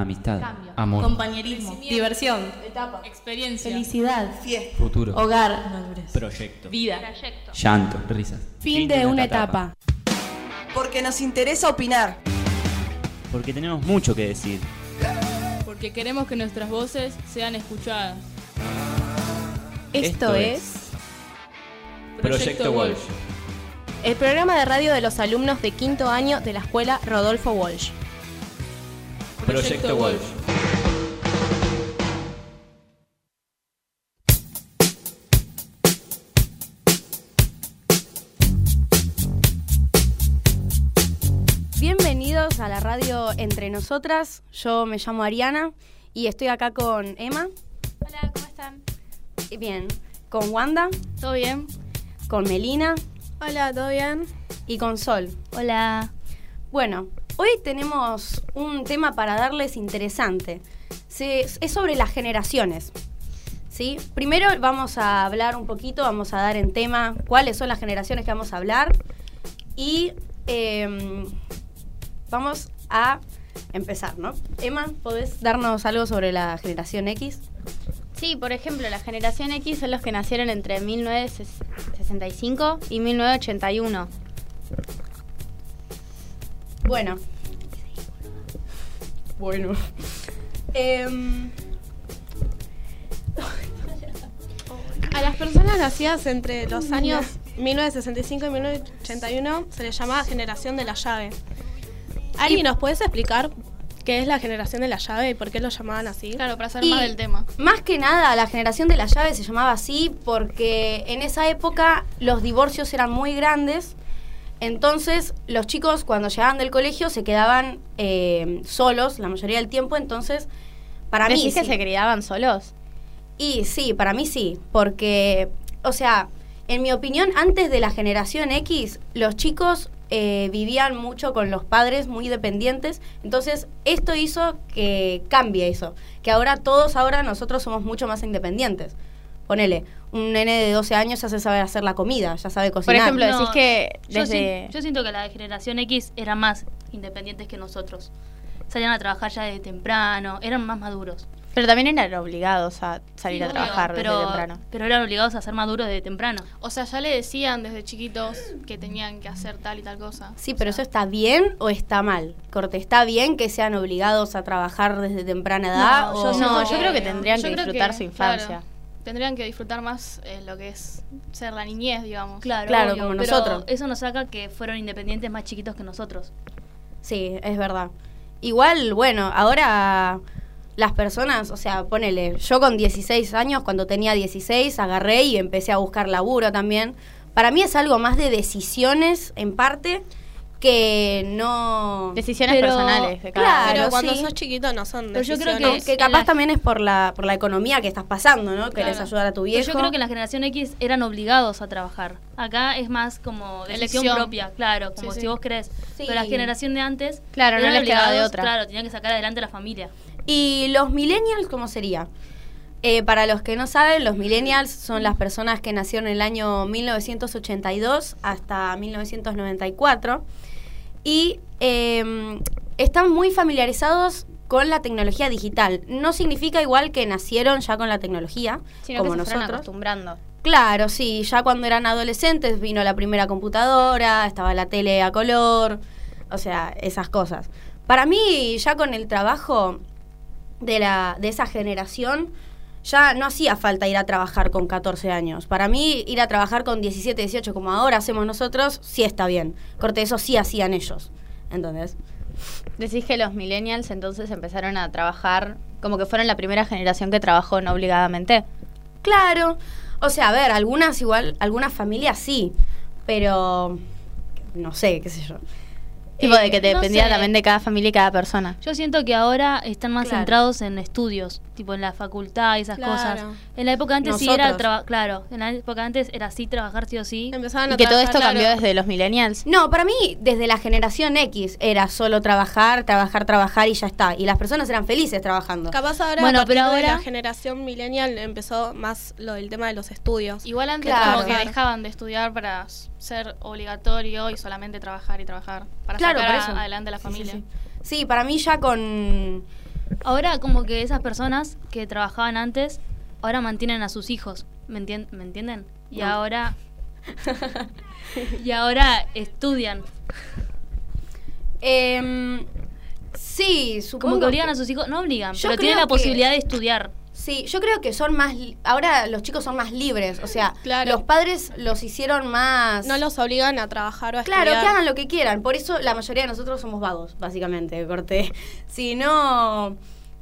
Amistad. Cambio. Amor. Compañerismo. Diversión. Etapa. Experiencia. Felicidad. Fiesta. Futuro. Hogar. Proyecto. Vida. Llanto. Risas. Fin de una etapa. Porque nos interesa opinar. Porque tenemos mucho que decir. Porque queremos que nuestras voces sean escuchadas. Esto, Esto es Proyecto Walsh. el programa de radio de los alumnos de quinto año de la escuela Rodolfo Walsh. Proyecto Walsh. Bienvenidos a la radio Entre Nosotras. Yo me llamo Ariana y estoy acá con Emma. Hola, ¿cómo están? y Bien. Con Wanda, ¿Todo bien? con Melina Hola, ¿todo bien? y con Sol. Hola. Bueno, hoy tenemos un tema para darles interesante. Es sobre las generaciones. ¿sí? Primero vamos a hablar un poquito, vamos a dar en tema cuáles son las generaciones que vamos a hablar. Y em, vamos a empezar, ¿no? Emma, ¿podés darnos algo sobre la generación X? Sí, por ejemplo, la generación X son los que nacieron entre 1965 y 1981. Bueno. Bueno. Em, A las personas nacidas entre los años 1965 y 1981 se les llamaba generación de la llave. Ari, ¿nos puedes explicar qué es la generación de la llave y por qué lo llamaban así? Claro, para saber Y más del tema. Más que nada, la generación de la llave se llamaba así porque en esa época los divorcios eran muy grandes. Entonces, los chicos cuando llegaban del colegio se quedaban eh, solos la mayoría del tiempo. Entonces, para mí. ¿Decís que sí. se criaban solos? Y sí, para mí sí. Porque, o sea, en mi opinión, antes de la generación X, los chicos eh, vivían mucho con los padres, muy dependientes. Entonces, esto hizo que cambie eso. Que ahora todos, ahora nosotros somos mucho más independientes. Ponele, un nene de 12 años ya se sabe hacer la comida, ya sabe Por cocinar. ejemplo, No, decís que Yo, desde... si- yo siento que la generación X eran más independientes que nosotros. Salían a trabajar ya desde temprano, eran más maduros. Pero también eran obligados a salir Sí, a obvio, trabajar pero, desde temprano. Pero eran obligados a ser maduros desde temprano. O sea, ya le decían desde chiquitos que tenían que hacer tal y tal cosa. Sí, O pero eso está bien o está mal. Corte, ¿está bien que sean obligados a trabajar desde temprana edad? No, o- yo No, que- yo creo que tendrían yo que disfrutar que, su infancia. claro, tendrían que disfrutar más eh, lo que es ser la niñez, digamos. Claro, Claro, obvio, como pero nosotros. Eso nos saca que fueron independientes más chiquitos que nosotros. Sí, es verdad. Igual, bueno, ahora las personas, o sea, ponele, yo con 16 años, cuando tenía 16, agarré y empecé a buscar laburo también. Para mí es algo más de decisiones, en parte, que no... Decisiones Pero- personales de cada Claro, Pero cuando sí. sos chiquito no son Pero yo creo decisiones. que capaz la- también es por la, por la economía que estás pasando, ¿no? Querés Claro. ayudar a tu Pero viejo. yo creo que en la generación X eran obligados a trabajar. Acá es más como decisión Elección. propia, claro, como Sí, si sí. vos. Sí. Pero la generación de antes, Claro, no les quedaba de otra. Claro, tenían que sacar adelante la familia. ¿Y los millennials cómo sería? Eh, para los que no saben, los millennials son las personas que nacieron en el año 1982 hasta 1994 y eh, están muy familiarizados con la tecnología digital. No significa igual que nacieron ya con la tecnología, Sino como que se fueron nosotros. acostumbrando. Claro, sí, ya cuando eran adolescentes vino la primera computadora, estaba la tele a color, o sea, esas cosas. Para mí, ya con el trabajo de, la, de esa generación, ya no hacía falta ir a trabajar con 14 años. Para mí, ir a trabajar con 17, 18, como ahora hacemos nosotros, sí está bien. Corte, eso sí hacían ellos. ¿Entendés? Decís que los millennials entonces empezaron a trabajar como que fueron la primera generación que trabajó no obligadamente. Claro. O sea, a ver, algunas igual, algunas familias sí, pero no sé, qué sé yo. Tipo de que no dependía sé. también de cada familia y cada persona. Yo siento que ahora están más Claro. centrados en estudios, tipo en la facultad y esas Claro. cosas. En la época antes sí era trabajar, claro, en la época antes era así trabajar sí o sí. Empezaban Y a que todo esto cambió claro. desde los millennials. No, para mí, desde la generación X era solo trabajar, trabajar, trabajar y ya está. Y las personas eran felices trabajando. Capaz ahora, Bueno, a pero de la ahora- generación millennial empezó más lo del tema de los estudios. Igual antes Claro. como que dejaban de estudiar para ser obligatorio y solamente trabajar y trabajar para Claro, sacar por eso. adelante a la Sí, familia. sí, sí. Sí, para mí ya con Ahora como que esas personas que trabajaban antes, ahora mantienen a sus hijos, ¿me, entien- ¿me entienden? Y No. ahora... y ahora estudian. Em, sí, supongo Como que obligan a sus hijos, no obligan, Yo pero tienen la que- posibilidad de estudiar. Sí, yo creo que son más... Ahora los chicos son más libres, o sea, Claro. los padres los hicieron más... No los obligan a trabajar o a Claro, estudiar. que hagan lo que quieran. Por eso la mayoría de nosotros somos vagos, básicamente, corté. Si no,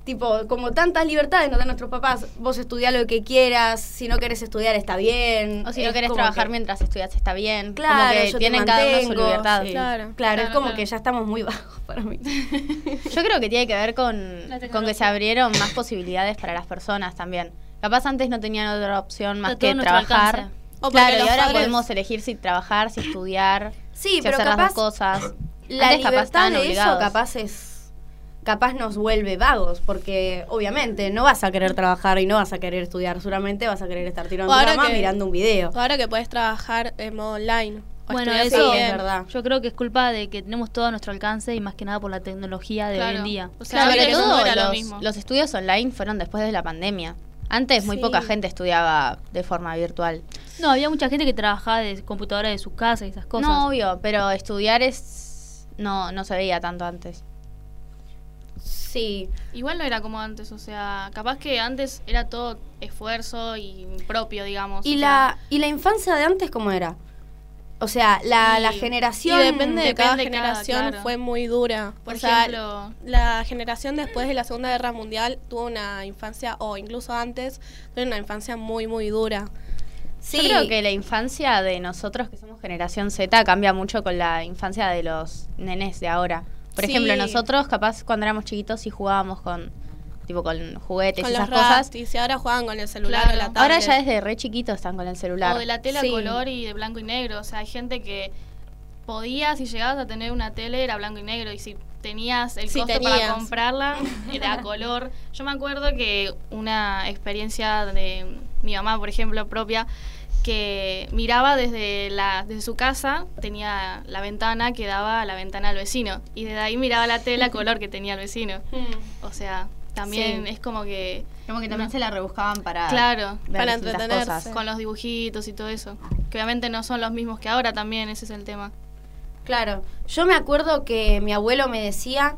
tipo, como tantas libertades nos dan nuestros papás, vos estudiá lo que quieras, si no querés estudiar está bien. O si no querés trabajar que- mientras estudias está bien. Claro, como que yo te tienen cada uno su libertad. sí. Claro. Claro, es como claro. que ya estamos muy bajos para mí. Yo creo que tiene que ver con, con que se abrieron más posibilidades para las personas también. Capaz antes no tenían otra opción más que trabajar. alcance. O Claro, y ahora padres- podemos elegir si trabajar, si estudiar, Sí, si pero hacer las dos cosas. la Antes libertad estaban de eso obligados. capaz es capaz nos vuelve vagos porque obviamente no vas a querer trabajar y no vas a querer estudiar solamente vas a querer estar tirando ahora cama que- mirando un video Ahora que puedes trabajar en modo online. o Bueno, eso es verdad. Yo creo que es culpa de que tenemos todo a nuestro alcance y más que nada por la tecnología de hoy en día. O sea, Sobre antes no todo era lo los, mismo. los estudios online fueron después de la pandemia. Antes muy Sí. poca gente estudiaba de forma virtual. No, había mucha gente que trabajaba de computadora de su casa y esas cosas. No, obvio, pero estudiar es no no se veía tanto antes. Sí Igual no era como antes, o sea, capaz que antes era todo esfuerzo y propio, digamos. y la y la infancia de antes cómo era o sea la, Y- la Y generación depende de cada depende cada, generación, claro. fue muy dura. Por o sea, ejemplo- la generación después de la Segunda Guerra Mundial tuvo una infancia, o incluso antes, tuvo una infancia muy, muy dura. sí Yo creo que la infancia de nosotros que somos generación Z cambia mucho con la infancia de los nenes de ahora. Por Sí. ejemplo, nosotros capaz cuando éramos chiquitos y jugábamos con tipo con juguetes Con y los esas cosas. y ahora juegan con el celular Claro. o la tablet. Ahora ya desde re chiquitos están con el celular. O de la tela Sí. a color y de blanco y negro. O sea, hay gente que podía, si llegabas a tener una tele, era blanco y negro. Y si tenías el Si costo tenías. para comprarla, era a color. Yo me acuerdo que una experiencia de mi mamá, por ejemplo, propia, que miraba desde, la, desde su casa, tenía la ventana que daba a la ventana del vecino. Y desde ahí miraba la tela color que tenía el vecino. O sea, también Sí. es como que... Como que también se la rebuscaban para Claro. ver Para entretenerse. cosas. con los dibujitos y todo eso. Que obviamente no son los mismos que ahora también, ese es el tema. Claro, yo me acuerdo que mi abuelo me decía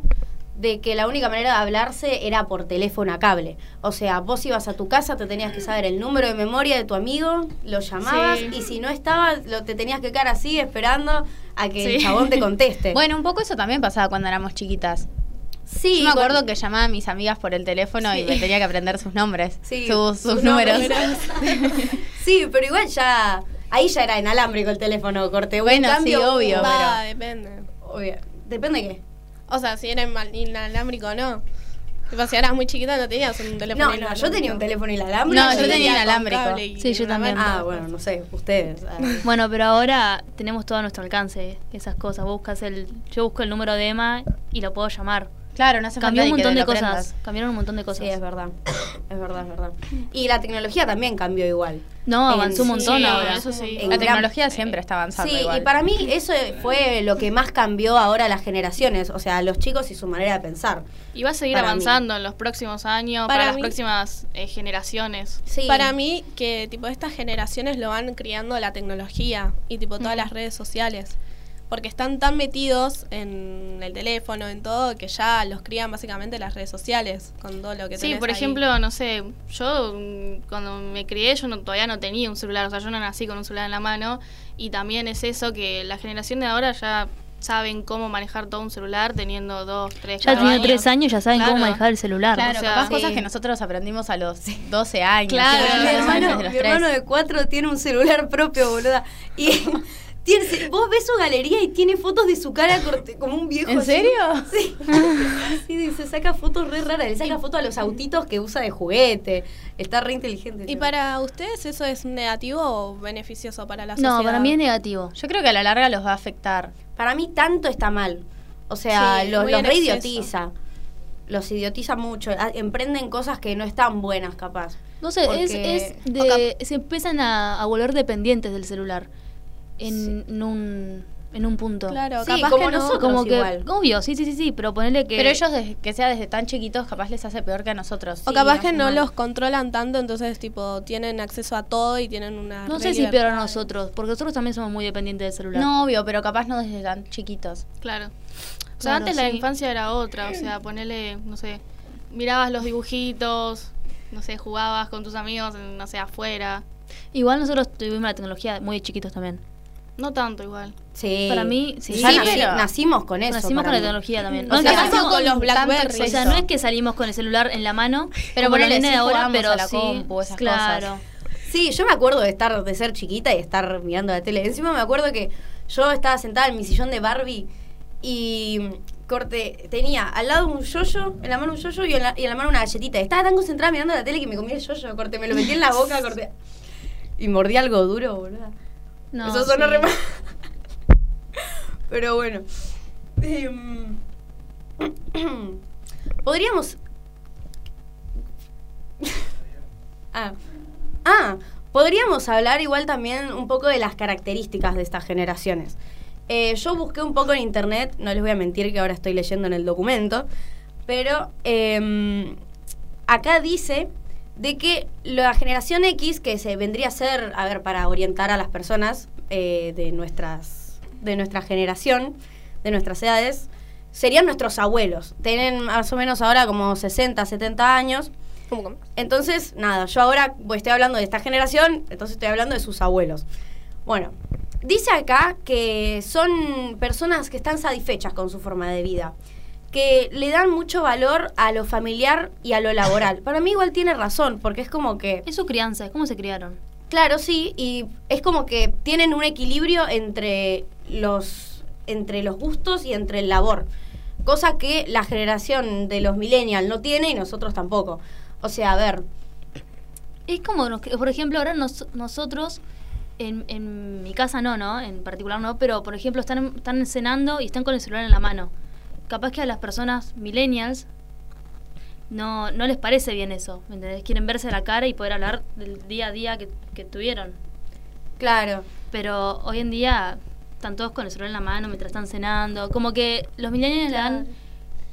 de que la única manera de hablarse era por teléfono a cable. O sea, vos ibas a tu casa, te tenías que saber el número de memoria de tu amigo, lo llamabas Sí. y si no estaba, lo, te tenías que quedar así esperando a que el Sí. chabón te conteste. Bueno, un poco eso también pasaba cuando éramos chiquitas. sí, Yo me acuerdo con- que llamaba a mis amigas por el teléfono y me tenía que aprender sus nombres, Sí, sus, sus sus números. sí, pero igual ya ahí ya era inalámbrico el teléfono, corte. Bueno, sí, cambio, obvio, Va, pero- depende. obvio. Depende de qué. O sea, si eres mal- inalámbrico o no. Tipo, si eras muy chiquita no tenías un teléfono No, no, yo tenía un teléfono inalámbrico. No, yo tenía inalámbrico. Sí, yo también. Ah, bueno, no sé, ustedes. ah. Bueno, pero ahora tenemos todo a nuestro alcance esas cosas. Vos buscas el, yo busco el número de Emma y lo puedo llamar. Claro, no hace Cambió un falta que montón de cosas. aprendas. Cambiaron un montón de cosas. Sí, es verdad. Es verdad, es verdad. Y la tecnología también cambió igual. No, En- avanzó un montón sí, ahora. eso sí. En La gran- tecnología siempre está avanzando Sí, igual. y para mí eso fue lo que más cambió ahora las generaciones, o sea, los chicos y su manera de pensar. Y va a seguir Para mí. avanzando en los próximos años, Para para, las mí- próximas eh, generaciones. Sí. Para mí, que tipo estas generaciones lo van criando la tecnología y tipo todas las redes sociales. Porque están tan metidos en el teléfono, en todo, que ya los crían básicamente las redes sociales, con todo lo que Sí, por ahí. ejemplo, no sé, yo mm, cuando me crié yo no, todavía no tenía un celular, o sea, yo no nací con un celular en la mano y también es eso que la generación de ahora ya saben cómo manejar todo un celular teniendo dos, tres, Ya años. tres años, ya saben cómo manejar el celular. Claro, o sea, capaz sí. cosas que nosotros aprendimos a los 12 años. Claro. mi hermano, mi hermano de cuatro tiene un celular propio, boluda. Y tiene, vos ves su galería y tiene fotos de su cara corte- como un viejo. ¿En así. serio? Sí. sí, se saca fotos re raras. Le saca fotos a los autitos que usa de juguete. Está re inteligente. ¿Y para ustedes eso es negativo o beneficioso para la no, sociedad? para mí es negativo. Yo creo que a la larga los va a afectar. Para mí tanto está mal. O sea, Sí, los, los re idiotiza. Los idiotiza mucho. Ah, Emprenden cosas que no están buenas, capaz. No sé, es de, se empiezan a, a volver dependientes del celular. En, en un, en un punto. Claro, Sí, capaz como que no. nosotros. Como que, igual. obvio, sí, sí, sí, sí, pero ponerle que... Pero ellos, desde que sea desde tan chiquitos, capaz les hace peor que a nosotros. O Sí, capaz que no mal. los controlan tanto, entonces tipo tienen acceso a todo y tienen una No sé si peor a nosotros, porque nosotros también somos muy dependientes del celular. No, obvio, pero capaz no desde tan chiquitos. Claro. O sea, Claro, antes la infancia era otra, o sea, ponerle, no sé, mirabas los dibujitos, no sé, jugabas con tus amigos, en, no sé, afuera. Igual nosotros tuvimos la tecnología muy chiquitos también. No tanto igual. Sí. Para mí, sí. Ya Sí, nací- pero- nacimos con eso. Nacimos con la tecnología también. O No, sea, que nacimos con los Blackberry. O sea, no es que salimos con el celular en la mano, Pero nenes sí de ahora, pero a la sí, compu, esas claro. Sí, yo me acuerdo de estar, de ser chiquita y estar mirando la tele. Encima me acuerdo que yo estaba sentada en mi sillón de Barbie y corte, tenía al lado un yoyo, en la mano un yoyo y en la, y en la mano una galletita. Estaba tan concentrada mirando la tele que me comí el yoyo, corte, me lo metí en la boca, corte. Y mordí algo duro, boludo. No, Eso sonó sí. re mal. Pero bueno. Em, Podríamos. ah. Ah, podríamos hablar igual también un poco de las características de estas generaciones. Eh, yo busqué un poco en internet, no les voy a mentir que ahora estoy leyendo en el documento, pero em, acá dice de que la generación X, que se vendría a ser, a ver, para orientar a las personas eh, de, nuestras, de nuestra generación, de nuestras edades, serían nuestros abuelos. Tienen más o menos ahora como 60, 70 años. Entonces, nada, yo ahora pues, estoy hablando de esta generación, entonces estoy hablando de sus abuelos. Bueno, dice acá que son personas que están satisfechas con su forma de vida, que le dan mucho valor a lo familiar y a lo laboral. Para mí igual tiene razón, porque es como que... Es su crianza, es cómo se criaron. Claro, sí, y es como que tienen un equilibrio entre los, entre los gustos y entre el labor. Cosa que la generación de los millennials no tiene y nosotros tampoco. O sea, a ver, Es como, nos- por ejemplo, ahora nos- nosotros, en, en mi casa no, ¿no? En particular no, pero por ejemplo están, están cenando y están con el celular en la mano. Capaz que a las personas millennials no, no les parece bien eso, ¿me entendés? Quieren verse la cara y poder hablar del día a día que, que tuvieron. claro. Pero hoy en día están todos con el celular en la mano mientras están cenando. Como que los millennials le dan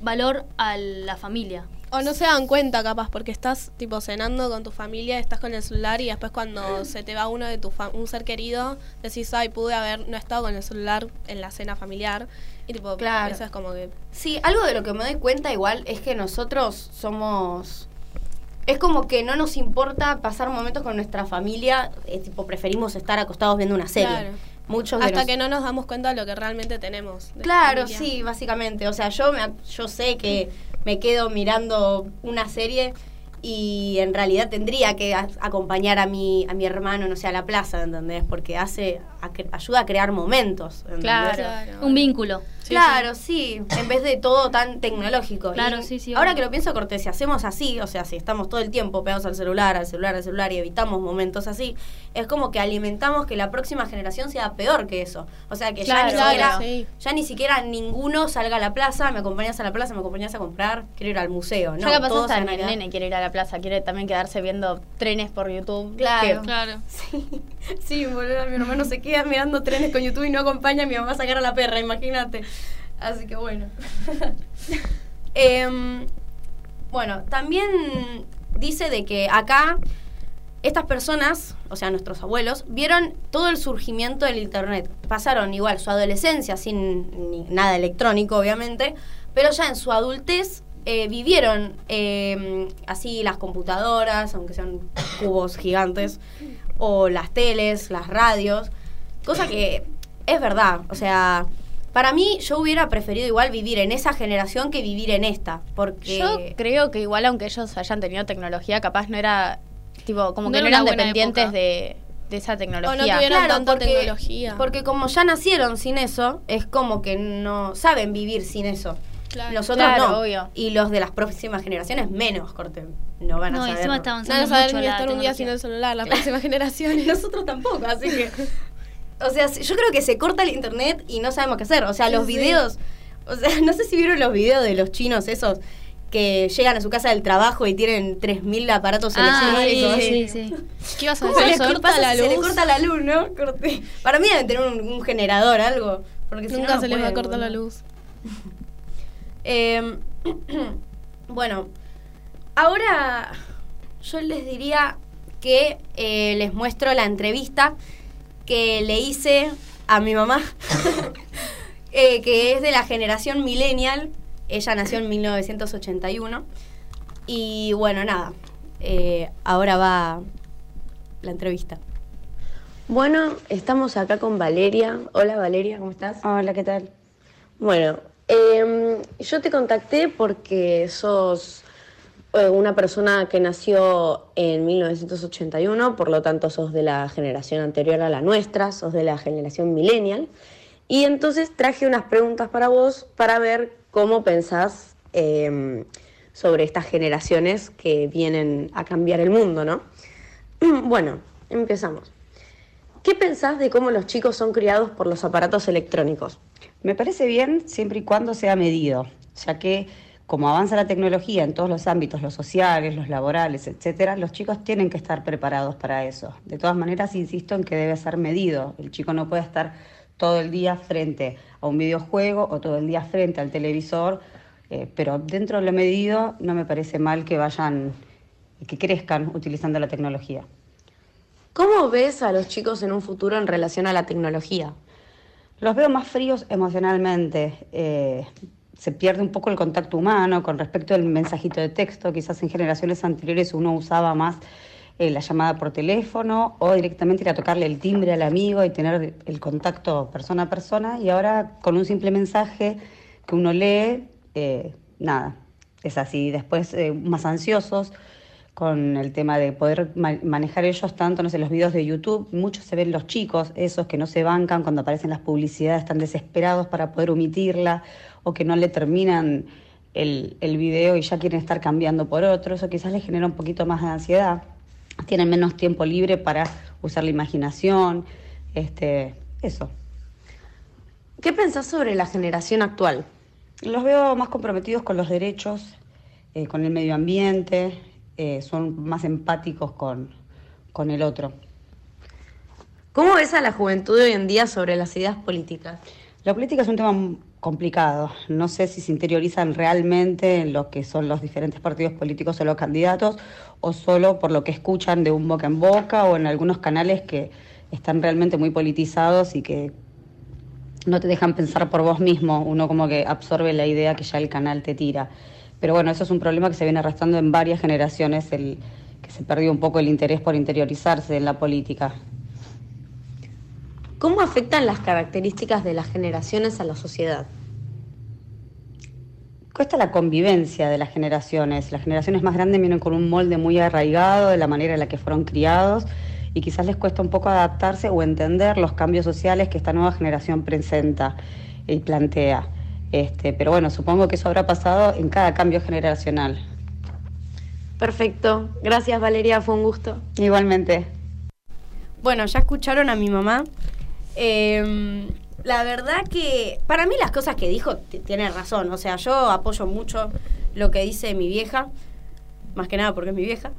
valor a la familia. O no se dan cuenta, capaz, porque estás tipo cenando con tu familia, estás con el celular y después cuando se te va uno de tu fa- un ser querido, decís, ay, pude haber no estado con el celular en la cena familiar. Y tipo, Claro. eso es como que. Sí, algo de lo que me doy cuenta igual es que nosotros somos... Es como que no nos importa pasar momentos con nuestra familia, eh, tipo preferimos estar acostados viendo una serie. Claro. Muchos Hasta que no nos damos cuenta de lo que realmente tenemos. Claro, familia. sí, básicamente. O sea, yo, me, yo sé que me quedo mirando una serie y en realidad tendría que a- acompañar a mi, a mi hermano, no sé, a la plaza, ¿entendés? Porque hace, a ayuda a crear momentos. ¿entendés? Claro. Claro. Un vínculo. Claro, sí. en vez de todo tan tecnológico. Claro, Y sí, sí, Ahora obvio. que lo pienso, Cortés, si hacemos así, o sea, si estamos todo el tiempo pegados al celular, al celular, al celular y evitamos momentos así, es como que alimentamos que la próxima generación sea peor que eso. O sea, que Claro, ya ni claro, siquiera sí. ya ni siquiera ninguno salga a la plaza, me acompañas a la plaza, me acompañas a comprar, quiero ir al museo, ¿no? ya capaz Todos hasta el nene quiere ir a la plaza, quiere también quedarse viendo trenes por YouTube. Claro. que- Claro. Sí, sí, boludo, mi hermano se queda mirando trenes con YouTube y no acompaña a mi mamá a sacar a la perra, imagínate. Así que bueno. Em, bueno, también dice de que acá estas personas, o sea, nuestros abuelos, vieron todo el surgimiento del Internet. Pasaron igual su adolescencia sin nada electrónico, obviamente, pero ya en su adultez eh, vivieron eh, así las computadoras, aunque sean cubos gigantes, o las teles, las radios, cosa que es verdad, o sea... Para mí, yo hubiera preferido igual vivir en esa generación que vivir en esta, porque... Yo creo que igual aunque ellos hayan tenido tecnología, capaz no era, tipo, como No que no era eran dependientes de, de esa tecnología. tuvieron- tanta tecnología. Porque como ya nacieron sin eso, es como que no saben vivir sin eso. Claro. Los otros Claro, no. obvio. Y los de las próximas generaciones menos, corte. No van a No, y saber. encima está No van a avanzando saber mucho ni la estar un día sin el celular, la próxima generación. Nosotros tampoco, así que... O sea, yo creo que se corta el internet y no sabemos qué hacer. O sea, los Sí. videos... O sea, no sé si vieron los videos de los chinos esos que llegan a su casa del trabajo y tienen 3.000 aparatos Ah, electrónicos. sí, sí, sí. ¿Qué ibas a Se decir? les Sol? corta la Se le luz. corta la luz, ¿no? Para mí deben tener un, un generador, algo. Porque si no, Nunca no se les va a cortar la luz. Eh, bueno, ahora yo les diría que eh, les muestro la entrevista que le hice a mi mamá, eh, que es de la generación millennial. Ella nació en 1981. Y bueno, nada, eh, ahora va la entrevista. Bueno, estamos acá con Valeria. Hola Valeria, ¿cómo estás? Hola, ¿qué tal? Bueno, em, yo te contacté porque sos una persona que nació en 1981, por lo tanto sos de la generación anterior a la nuestra, sos de la generación millennial. Y entonces traje unas preguntas para vos para ver cómo pensás em, sobre estas generaciones que vienen a cambiar el mundo, ¿no? Bueno, empezamos. ¿Qué pensás de cómo los chicos son criados por los aparatos electrónicos? Me parece bien siempre y cuando sea medido, ya que como avanza la tecnología en todos los ámbitos, los sociales, los laborales, etcétera, los chicos tienen que estar preparados para eso. De todas maneras, insisto en que debe ser medido. El chico no puede estar todo el día frente a un videojuego o todo el día frente al televisor, eh, pero dentro de lo medido no me parece mal que vayan, que crezcan utilizando la tecnología. ¿Cómo ves a los chicos en un futuro en relación a la tecnología? Los veo más fríos emocionalmente. eh, se pierde un poco el contacto humano con respecto al mensajito de texto. Quizás en generaciones anteriores uno usaba más eh, la llamada por teléfono o directamente ir a tocarle el timbre al amigo y tener el contacto persona a persona. Y ahora con un simple mensaje que uno lee, eh, nada, es así. Después eh, más ansiosos con el tema de poder ma- manejar ellos tanto, no sé, los videos de YouTube, muchos se ven los chicos, esos que no se bancan cuando aparecen las publicidades, están desesperados para poder omitirla o que no le terminan el, el video y ya quieren estar cambiando por otro, eso quizás les genera un poquito más de ansiedad, tienen menos tiempo libre para usar la imaginación, este, eso. ¿Qué pensás sobre la generación actual? Los veo más comprometidos con los derechos, eh, con el medio ambiente, eh, son más empáticos con, con el otro. ¿Cómo ves a la juventud de hoy en día sobre las ideas políticas? La política es un tema complicado. No sé si se interiorizan realmente en lo que son los diferentes partidos políticos o los candidatos o solo por lo que escuchan de un boca en boca o en algunos canales que están realmente muy politizados y que no te dejan pensar por vos mismo. Uno como que absorbe la idea que ya el canal te tira. Pero bueno, eso es un problema que se viene arrastrando en varias generaciones, el que se perdió un poco el interés por interiorizarse en la política. ¿Cómo afectan las características de las generaciones a la sociedad? Cuesta la convivencia de las generaciones. Las generaciones más grandes vienen con un molde muy arraigado de la manera en la que fueron criados y quizás les cuesta un poco adaptarse o entender los cambios sociales que esta nueva generación presenta y plantea. Este, pero bueno, supongo que eso habrá pasado en cada cambio generacional. Perfecto. Gracias Valeria, fue un gusto. Igualmente. Bueno, ya escucharon a mi mamá. Eh, la verdad que para mí las cosas que dijo tiene razón. O sea, yo apoyo mucho lo que dice mi vieja, más que nada porque es mi vieja.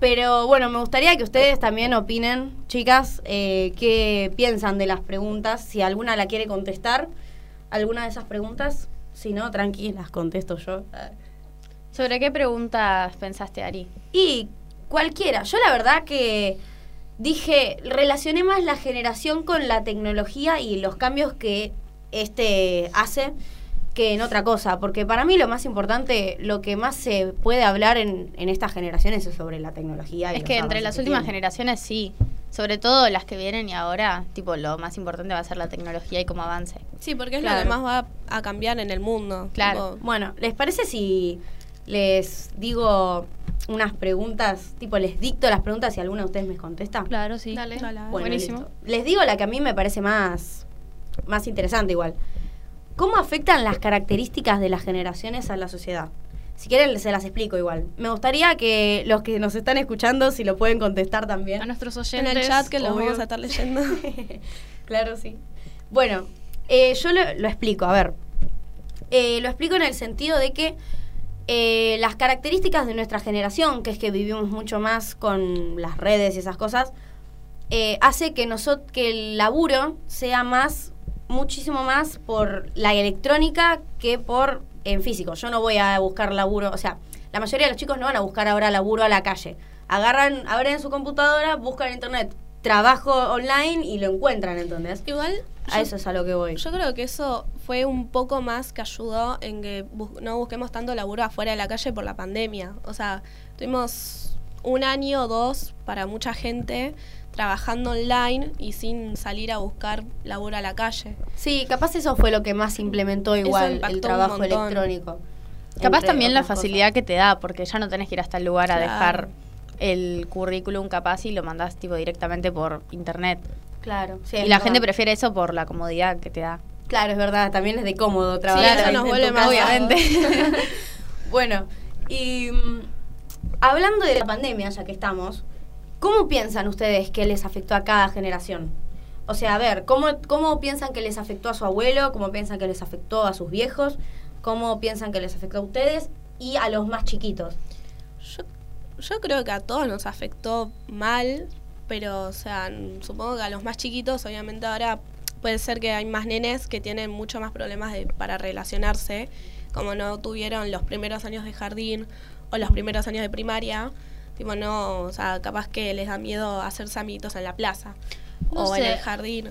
Pero bueno, me gustaría que ustedes también opinen, chicas, eh, qué piensan de las preguntas, si alguna la quiere contestar, alguna de esas preguntas. Si no, tranqui, las contesto yo. ¿Sobre qué preguntas pensaste, Ari? Y cualquiera. Yo la verdad que dije, relacioné más la generación con la tecnología y los cambios que este hace que en otra cosa. Porque para mí lo más importante, lo que más se puede hablar en, en estas generaciones es sobre la tecnología. y Es que entre las que últimas tiene. generaciones sí. Sobre todo las que vienen y ahora, tipo, lo más importante va a ser la tecnología y cómo avance. Sí, porque es Claro. lo que más va a cambiar en el mundo. Claro. Tipo, Bueno, ¿les parece si les digo unas preguntas, tipo les dicto las preguntas y alguna de ustedes me contesta? Claro, sí. Dale. Bueno, Buenísimo. listo. Les digo la que a mí me parece más, más interesante igual. ¿Cómo afectan las características de las generaciones a la sociedad? Si quieren, se las explico igual. Me gustaría que los que nos están escuchando, si lo pueden contestar también. A nuestros en oyentes. el chat que los obvio. vamos a estar leyendo. claro, sí. Bueno, eh, yo lo, lo explico, a ver. Eh, lo explico en el sentido de que eh, las características de nuestra generación, que es que vivimos mucho más con las redes y esas cosas, eh, hace que, nosot que el laburo sea más muchísimo más por la electrónica que por en físico. Yo no voy a buscar laburo, o sea, la mayoría de los chicos no van a buscar ahora laburo a la calle. Agarran, abren su computadora, buscan internet trabajo online y lo encuentran, ¿entendés? Igual A yo- eso es a lo que voy. Yo creo que eso fue un poco más que ayudó en que bus- no busquemos tanto laburo afuera de la calle por la pandemia. O sea, tuvimos un año o dos para mucha gente trabajando online y sin salir a buscar laburo a la calle. Sí, capaz eso fue lo que más implementó igual el trabajo electrónico. Capaz también la facilidad que te da, porque ya no tenés que ir hasta el lugar a dejar el currículum capaz y lo mandás tipo directamente por internet. Claro. sí, y la verdad. gente prefiere eso por la comodidad que te da. Claro, es verdad, también es de cómodo trabajar. eso ahí nos vuelve más obviamente. bueno, y mm, hablando de la pandemia, ya que estamos, ¿cómo piensan ustedes que les afectó a cada generación? O sea, a ver, ¿cómo, ¿cómo piensan que les afectó a su abuelo? ¿Cómo piensan que les afectó a sus viejos? ¿Cómo piensan que les afectó a ustedes? Y a los más chiquitos. Yo, yo creo que a todos nos afectó mal, pero, o sea, supongo que a los más chiquitos, obviamente ahora puede ser que hay más nenes que tienen mucho más problemas de- para relacionarse, como no tuvieron los primeros años de jardín o los primeros años de primaria. Tipo, no, o sea, capaz que les da miedo hacerse amiguitos en la plaza No o en el jardín.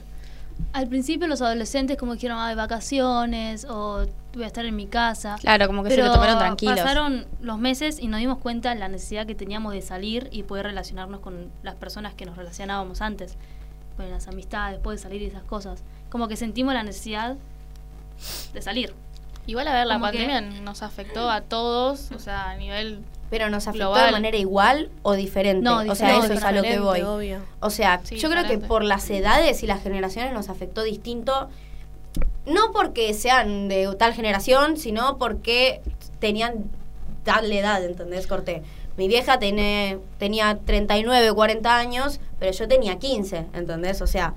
Al principio los adolescentes como dijeron, ah, de vacaciones o voy a estar en mi casa. Claro, como que se lo tomaron tranquilos. pasaron los meses y nos dimos cuenta la necesidad que teníamos de salir y poder relacionarnos con las personas que nos relacionábamos antes. Con las amistades, poder salir y esas cosas. Como que sentimos la necesidad de salir. Igual, a ver, la Como que- pandemia nos afectó a todos, o sea, a nivel ¿Pero nos afectó Global. de manera igual o diferente? No, o sea, eso es a lo que voy. Obvio. O sea, Sí, yo creo que por las edades y las generaciones nos afectó distinto. No porque sean de tal generación, sino porque tenían tal edad, ¿entendés? Corté. Mi vieja tiene, tenía 39, 40 años, pero yo tenía 15, ¿entendés? O sea,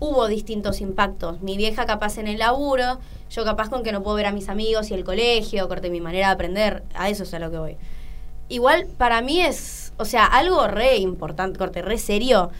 hubo distintos impactos. Mi vieja capaz en el laburo, yo capaz con que no puedo ver a mis amigos y el colegio, corté mi manera de aprender, a eso es a lo que voy. Igual para mí es, o sea, algo re importante, corte, re serio,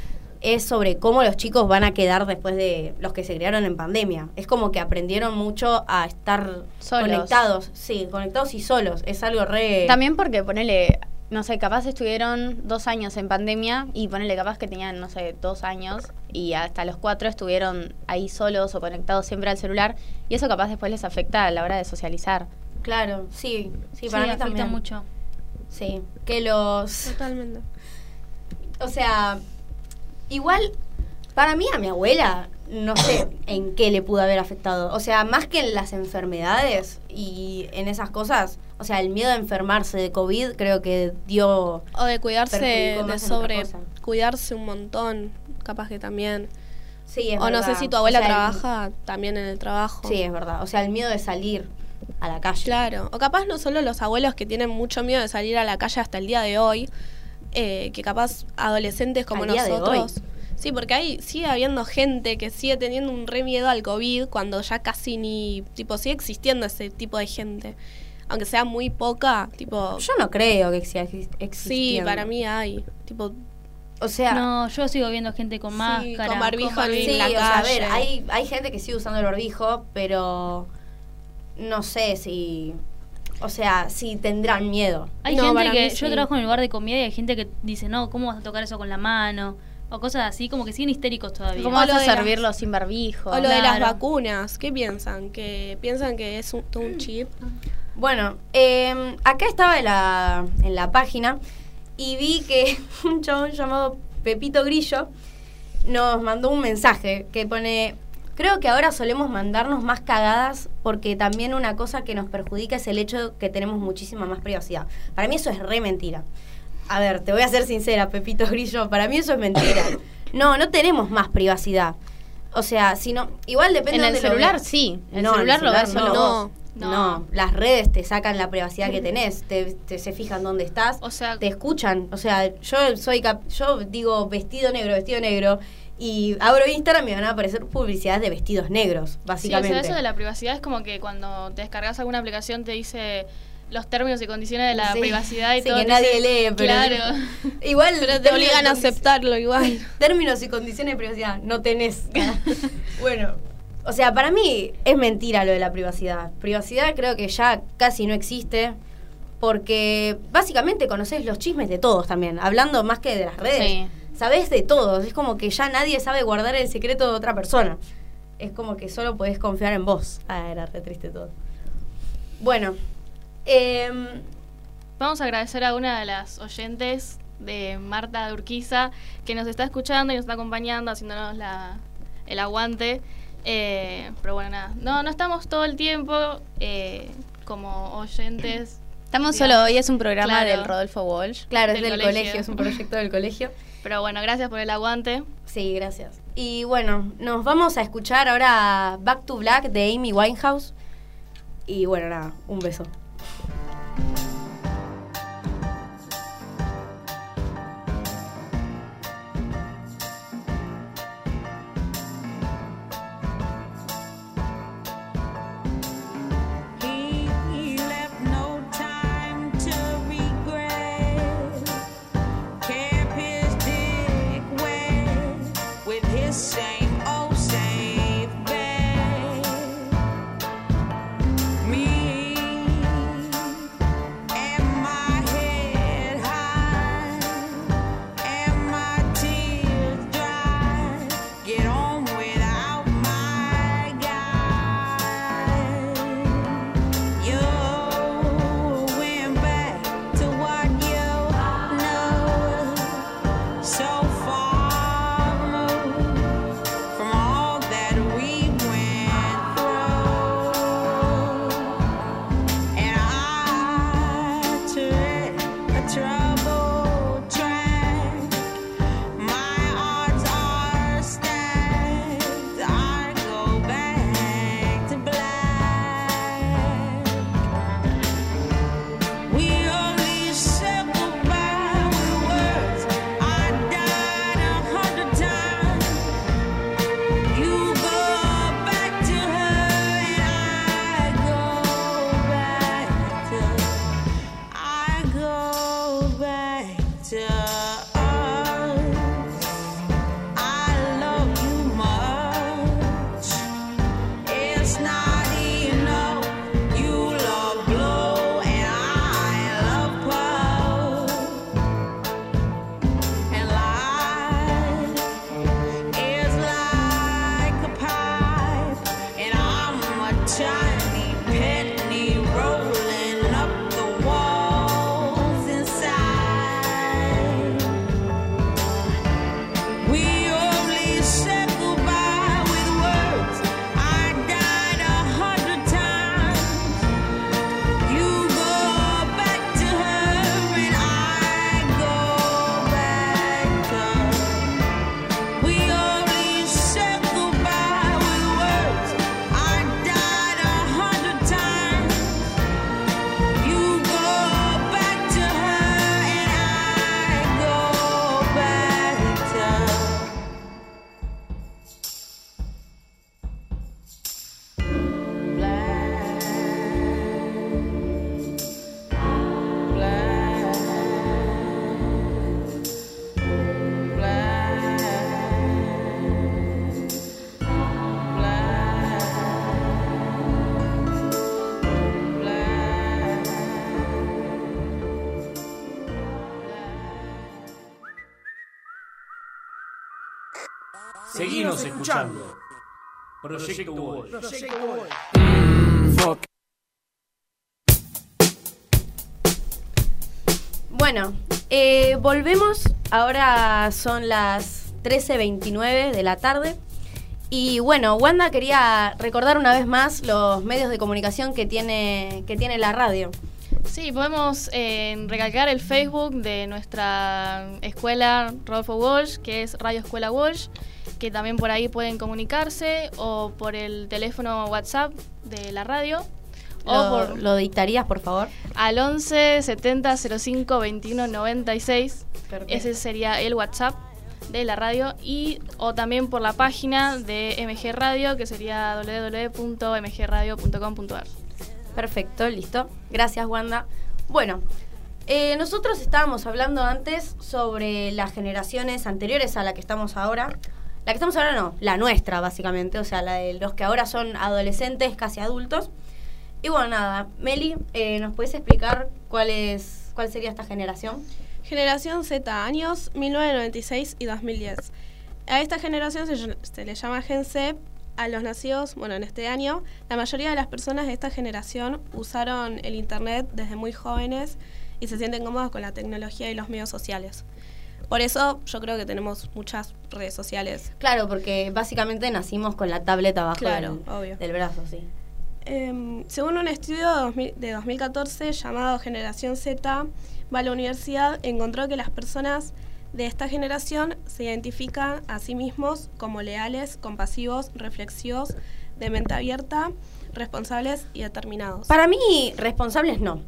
es sobre cómo los chicos van a quedar después de los que se criaron en pandemia. Es como que aprendieron mucho a estar Solos. conectados, sí, conectados y solos. Es algo re... También porque ponele, no sé, capaz estuvieron dos años en pandemia y ponele capaz que tenían, no sé, dos años y hasta los cuatro estuvieron ahí solos o conectados siempre al celular y eso capaz después les afecta a la hora de socializar. Claro, sí, sí, para mí afecta también. mucho. Sí, que los... Totalmente. O sea, igual, para mí a mi abuela, no sé en qué le pudo haber afectado. O sea, más que en las enfermedades y en esas cosas, o sea, el miedo a enfermarse de COVID creo que dio... O de cuidarse, de sobre cuidarse un montón, capaz que también. Sí, es o no sé si tu abuela O sea, el- trabaja también en el trabajo. Sí, es verdad. O sea, el miedo de salir a la calle. Claro. O capaz no solo los abuelos que tienen mucho miedo de salir a la calle hasta el día de hoy, eh, que capaz adolescentes como Al día de nosotros. hoy. Sí, porque hay, sigue habiendo gente que sigue teniendo un re miedo al COVID cuando ya casi ni, tipo, sigue existiendo ese tipo de gente. Aunque sea muy poca, tipo... Yo no creo que sea exi- sí, existiendo. para mí hay. Tipo, O sea, No, yo sigo viendo gente con Sí, máscara. con barbijo en sí, la o sea, a calle. ver, hay, hay gente que sigue usando el barbijo, pero no sé si... O sea, si tendrán miedo. Hay No, gente que mí yo sí. trabajo en el lugar de comida y hay gente que dice, no, ¿cómo vas a tocar eso con la mano? O cosas así, como que siguen histéricos todavía. ¿Cómo O vas a las- servirlo sin barbijo? o lo de las vacunas, ¿qué piensan? ¿Que piensan que es un, todo un chip? Bueno, eh, acá estaba en la, en la página y vi que un chabón llamado Pepito Grillo nos mandó un mensaje que pone, creo que ahora solemos mandarnos más cagadas porque también una cosa que nos perjudica es el hecho que tenemos muchísima más privacidad. Para mí eso es re mentira. A ver, te voy a ser sincera, Pepito Grillo, para mí eso es mentira. No, no tenemos más privacidad. O sea, si no, igual depende En de el celular sí, el No, en celular lo ves no. solo No. vos. No, No. las redes te sacan la privacidad que tenés, te, te- se fijan dónde estás, O sea, te escuchan. O sea, yo soy cap- yo digo vestido negro, vestido negro, y abro Instagram y me van a aparecer publicidades de vestidos negros, Sí, o básicamente. sea, eso de la privacidad es como que cuando te descargas alguna aplicación te dice los términos y condiciones de la Sí. privacidad y Sí, todo. que nadie dice- lee, pero Claro. igual Pero te obligan a aceptarlo igual. Términos y condiciones de privacidad, no tenés. bueno, O sea, para mí es mentira lo de la privacidad. Privacidad creo que ya casi no existe. Porque básicamente conoces los chismes de todos también. Hablando más que de las redes. Sí. Sabes de todos. Es como que ya nadie sabe guardar el secreto de otra persona. Es como que solo podés confiar en vos. Ah, era re triste todo. Bueno. em, Vamos a agradecer a una de las oyentes de Marta de Urquiza que nos está escuchando y nos está acompañando, haciéndonos la, el aguante. Eh, pero bueno, nada. No, no estamos todo el tiempo eh, como oyentes. Estamos digamos. solo hoy, es un programa Claro. del Rodolfo Walsh. claro, es Del del colegio. colegio, es un proyecto del colegio. Pero bueno, gracias por el aguante. Sí, gracias. Y bueno, nos vamos a escuchar ahora Back to Black de Amy Winehouse. Y bueno, nada, un beso. Escuchando. Proyecto Wolf. Bueno, eh, volvemos. Ahora son las 13.29 de la tarde. Y bueno, Wanda quería recordar una vez más los medios de comunicación que tiene, que tiene la radio. Sí, podemos eh, recalcar el Facebook de nuestra escuela Rodolfo Walsh, que es Radio Escuela Walsh, que también por ahí pueden comunicarse, o por el teléfono WhatsApp de la radio, o Lo, por lo dictarías, por favor. al 11 70 05 21 96. Perfecto. Ese sería el WhatsApp de la radio y o también por la página de MG Radio que sería www.mgradio.com.ar. Perfecto, listo. Gracias, Wanda. Bueno, eh, nosotros estábamos hablando antes sobre las generaciones anteriores a la que estamos ahora, La que estamos ahora no, la nuestra básicamente, o sea, la de los que ahora son adolescentes, casi adultos. Y bueno, nada, Meli, eh, ¿nos puedes explicar cuál es cuál sería esta generación? Generación Z, años 1996 y 2010. A esta generación se, se le llama Gen Z. A los nacidos, bueno, en este año, la mayoría de las personas de esta generación usaron el Internet desde muy jóvenes y se sienten cómodos con la tecnología y los medios sociales. Por eso yo creo que tenemos muchas redes sociales. Claro, porque básicamente nacimos con la tableta abajo Claro, del, obvio. del brazo, sí. Em, según un estudio de 2000 de 2014 llamado Generación Z, va a la universidad, encontró que las personas de esta generación se identifican a sí mismos como leales, compasivos, reflexivos, de mente abierta, responsables y determinados. Para mí, responsables no.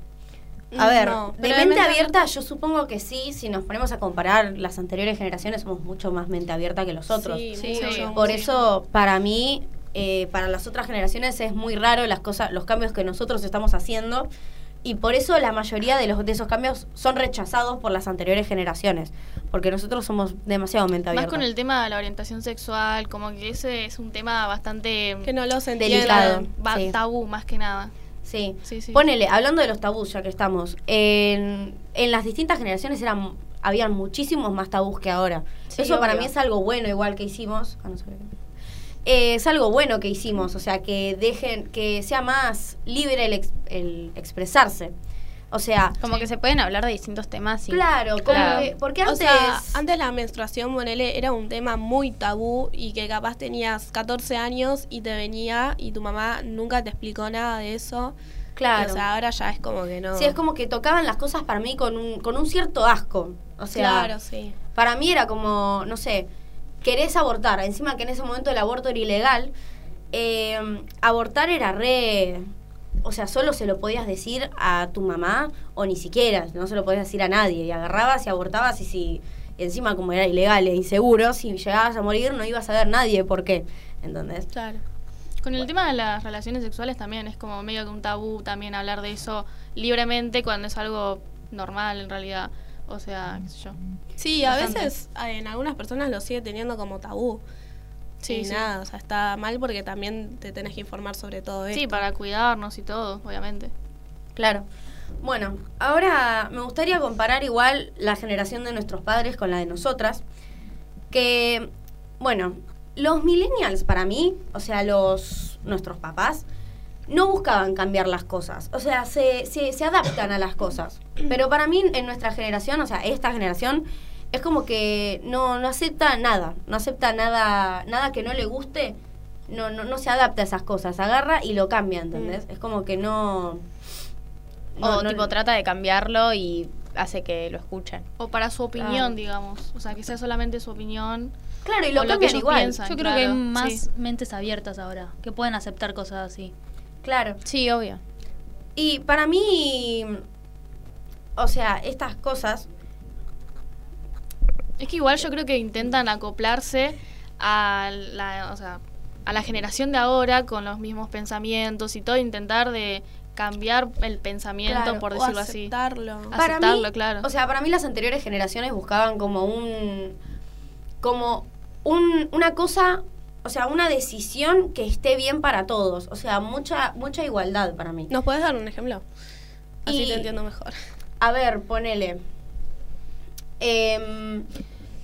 A ver, No, de mente, mente abierta yo supongo que sí, si nos ponemos a comparar las anteriores generaciones somos mucho más mente abierta que los otros. Sí, Sí, mucho, Por eso, para mí, eh, para las otras generaciones es muy raro las cosas, los cambios que nosotros estamos haciendo y por eso la mayoría de, los, de esos cambios son rechazados por las anteriores generaciones, porque nosotros somos demasiado mente Más abierta. con el tema de la orientación sexual, como que ese es un tema bastante... Que no los Delicado, entienden. Va- sí. Tabú, más que nada. Sí. Sí, sí. Ponele, hablando de los tabús, ya que estamos, en, en las distintas generaciones eran habían muchísimos más tabús que ahora. Sí, Eso para mí es algo bueno, igual que hicimos. Ah, no Eh, es algo bueno que hicimos, o sea, que dejen, que sea más libre el, ex- el expresarse. O sea, Como que se pueden hablar de distintos temas. y- Claro, como Claro. que- porque O antes... sea, antes la menstruación, ponele, era un tema muy tabú y que capaz tenías 14 años y te venía y tu mamá nunca te explicó nada de eso. Claro. Y, o sea, ahora ya es como que no. Sí, es como que tocaban las cosas para mí con un, con un cierto asco. O sea, Claro, sí. Para mí era como, no sé, querés abortar. Encima que en ese momento el aborto era ilegal. eh, abortar era re... O sea, solo se lo podías decir a tu mamá o ni siquiera, no se lo podías decir a nadie. Y agarrabas y abortabas y si encima como era ilegal e inseguro, si llegabas a morir no ibas a ver nadie por qué. ¿Entendés? Claro. Con el tema de las relaciones sexuales también es como medio que un tabú también hablar de eso libremente cuando es algo normal en realidad. O sea, qué sé yo. Sí, a veces en algunas personas lo sigue teniendo como tabú. Sí, y sí. nada, o sea, está mal porque también te tenés que informar sobre todo esto. Sí, para cuidarnos y todo, obviamente. Claro. Bueno, ahora me gustaría comparar igual la generación de nuestros padres con la de nosotras. Que, bueno, los millennials para mí, o sea, los nuestros papás, no buscaban cambiar las cosas. O sea, se, se, se adaptan a las cosas. Pero para mí, en nuestra generación, o sea, esta generación, es como que no, no acepta nada. No acepta nada, nada que no le guste. No, no, no se adapta a esas cosas. Agarra y lo cambia, ¿entendés? Es como que no... no- o no- tipo trata de cambiarlo y hace que lo escuchen. O para su opinión, digamos. O sea, que sea solamente su opinión. Claro, y o lo que ellos igual. piensan, Yo creo que hay más sí. mentes abiertas ahora, que pueden aceptar cosas así. Claro. Sí, obvio. Y para mí, o sea, estas cosas, Es que igual yo creo que intentan acoplarse a la, o sea, a la generación de ahora con los mismos pensamientos y todo, intentar de cambiar el pensamiento, Claro, por o decirlo así. aceptarlo. para Aceptarlo, mí, claro. o sea, para mí las anteriores generaciones buscaban como un, como un, una cosa, o sea, una decisión que esté bien para todos, o sea, mucha, mucha igualdad para mí. ¿Nos puedes dar un ejemplo? Así Y- te entiendo mejor. A ver, ponele. Em,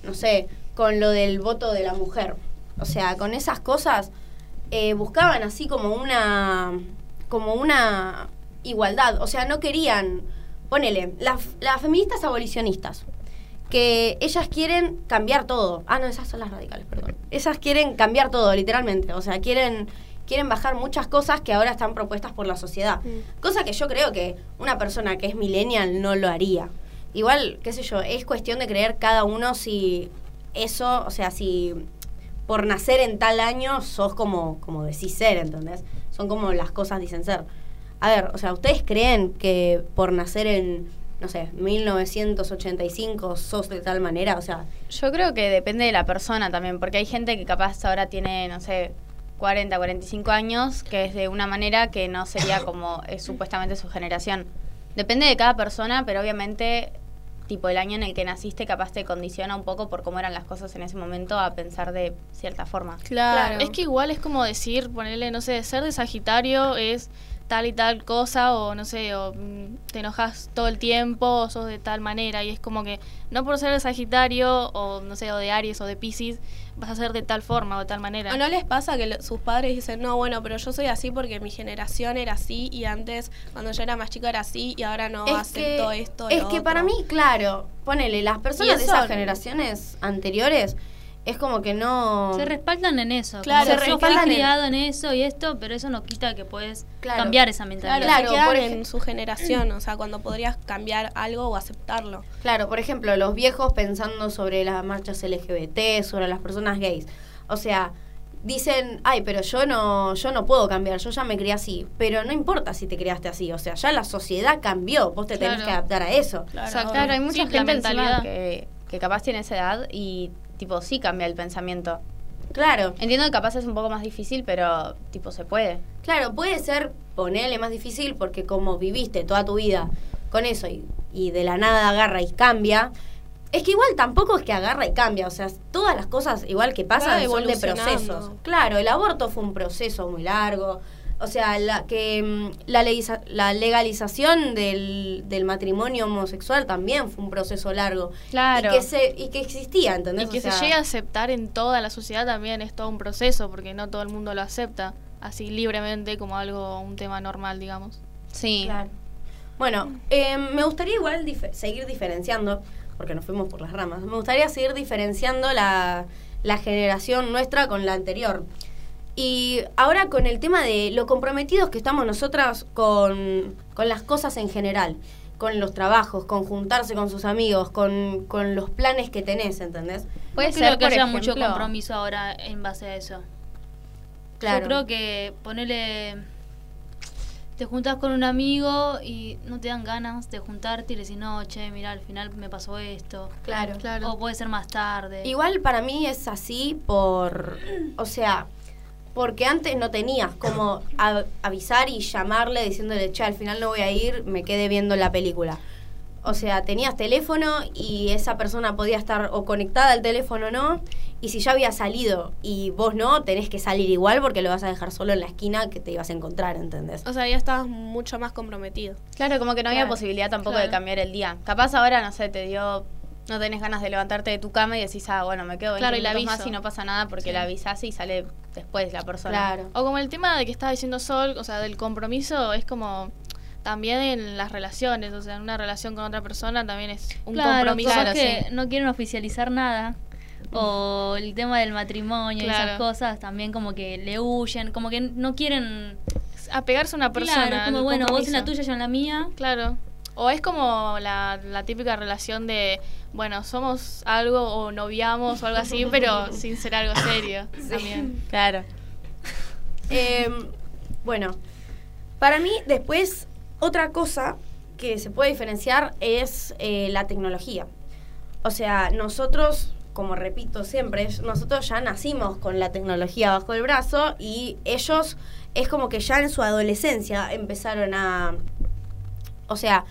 no sé, con lo del voto de la mujer. O sea, con esas cosas eh, buscaban así como una. como una igualdad. O sea, no querían. Ponele, las, las feministas abolicionistas. Que ellas quieren cambiar todo. Ah, no, esas son las radicales, perdón. Ellas quieren cambiar todo, literalmente. O sea, quieren, quieren bajar muchas cosas que ahora están propuestas por la sociedad. Cosa que yo creo que una persona que es millennial no lo haría. Igual, qué sé yo, es cuestión de creer cada uno si eso, o sea, si por nacer en tal año sos como, como decís ser, ¿entendés? Son como las cosas dicen ser. A ver, o sea, ¿ustedes creen que por nacer en, no sé, 1985 sos de tal manera? O sea, Yo creo que depende de la persona también, porque hay gente que capaz ahora tiene, no sé, 40, 45 años, que es de una manera que no sería como es supuestamente su generación. Depende de cada persona, pero obviamente tipo el año en el que naciste capaz te condiciona un poco por cómo eran las cosas en ese momento a pensar de cierta forma. Claro. Es que igual es como decir, ponerle, no sé, ser de Sagitario es tal y tal cosa, o no sé, o mm, te enojas todo el tiempo, o sos de tal manera, y es como que no por ser de Sagitario, o no sé, o de Aries o de Pisces, vas a ser de tal forma o de tal manera. ¿O no les pasa que lo- sus padres dicen, no, bueno, pero yo soy así porque mi generación era así y antes, cuando yo era más chica, era así y ahora no es acepto que, esto? es lo que otro"? para mí, claro, ponele, las personas de esas generaciones anteriores es como que no... Se respaldan en eso. Claro, Claro, se se respaldan criado en eso y esto, pero eso no quita que puedes Claro. cambiar esa mentalidad. Claro, quedan por en su generación, o sea, cuando podrías cambiar algo o aceptarlo. Claro, por ejemplo, los viejos pensando sobre las marchas LGBT, sobre las personas gays. O sea, dicen, ay, pero yo no, yo no puedo cambiar, yo ya me crié así. Pero no importa si te criaste así, o sea, ya la sociedad cambió, vos te tenés Claro. que adaptar a eso. Claro, Exacto. Claro, hay mucha Sí, gente mentalidad. que, que capaz tiene esa edad y tipo sí cambia el pensamiento. Claro, Entiendo que capaz es un poco más difícil, pero tipo se puede. claro, puede ser ponerle más difícil porque como viviste toda tu vida con eso y, y de la nada agarra y cambia. Es que igual tampoco es que agarra y cambia, o sea, todas las cosas igual que pasan son de procesos. Claro, el aborto fue un proceso muy largo. O sea, la, que mm, la, la legalización del, del matrimonio homosexual también fue un proceso largo. Claro. Y que, se, y que existía, ¿entendés? Y que O sea, se llegue a aceptar en toda la sociedad también es todo un proceso, porque no todo el mundo lo acepta así libremente como algo, un tema normal, digamos. Sí. Claro. Bueno, eh, me gustaría igual seguir diferenciando, porque nos fuimos por las ramas, me gustaría seguir diferenciando la, la generación nuestra con la anterior. Y ahora con el tema de lo comprometidos que estamos nosotras con, con las cosas en general, con los trabajos, con juntarse con sus amigos, con, con los planes que tenés, ¿entendés? Puede no ser, creo que haya ejemplo- mucho compromiso ahora en base a eso. Claro. Yo creo que ponerle. Te juntas con un amigo y no te dan ganas de juntarte y le decís, no, che, mira, al final me pasó esto. Claro. Claro. O puede ser más tarde. Igual para mí es así por, o sea, porque antes no tenías como a- avisar y llamarle diciéndole, che, al final no voy a ir, me quedé viendo la película. O sea, tenías teléfono y esa persona podía estar o conectada al teléfono o no. Y si ya había salido y vos no, tenés que salir igual porque lo vas a dejar solo en la esquina que te ibas a encontrar, ¿entendés? O sea, ya estabas mucho más comprometido. Claro, como que no había posibilidad tampoco de cambiar el día. Capaz ahora, no sé, te dio, no tenés ganas de levantarte de tu cama y decís, ah, bueno, me quedo 20 Claro, y la minutos más y no pasa nada porque Sí. la avisás y sale después la persona. Claro. O como el tema de que estaba diciendo Sol, o sea, del compromiso, es como también en las relaciones, o sea, en una relación con otra persona también es un claro, compromiso. Claro, que sí. no quieren oficializar nada. O el tema del matrimonio y esas cosas también como que le huyen, como que no quieren... Apegarse a una persona. Claro, como bueno, vos en la tuya, yo en la mía. Claro. O es como la, la típica relación de, bueno, somos algo o noviamos o algo así, pero sin ser algo serio también. Claro. Eh, bueno, para mí después otra cosa que se puede diferenciar es eh, la tecnología. O sea, nosotros, como repito siempre, nosotros ya nacimos con la tecnología bajo el brazo y ellos es como que ya en su adolescencia empezaron a, o sea,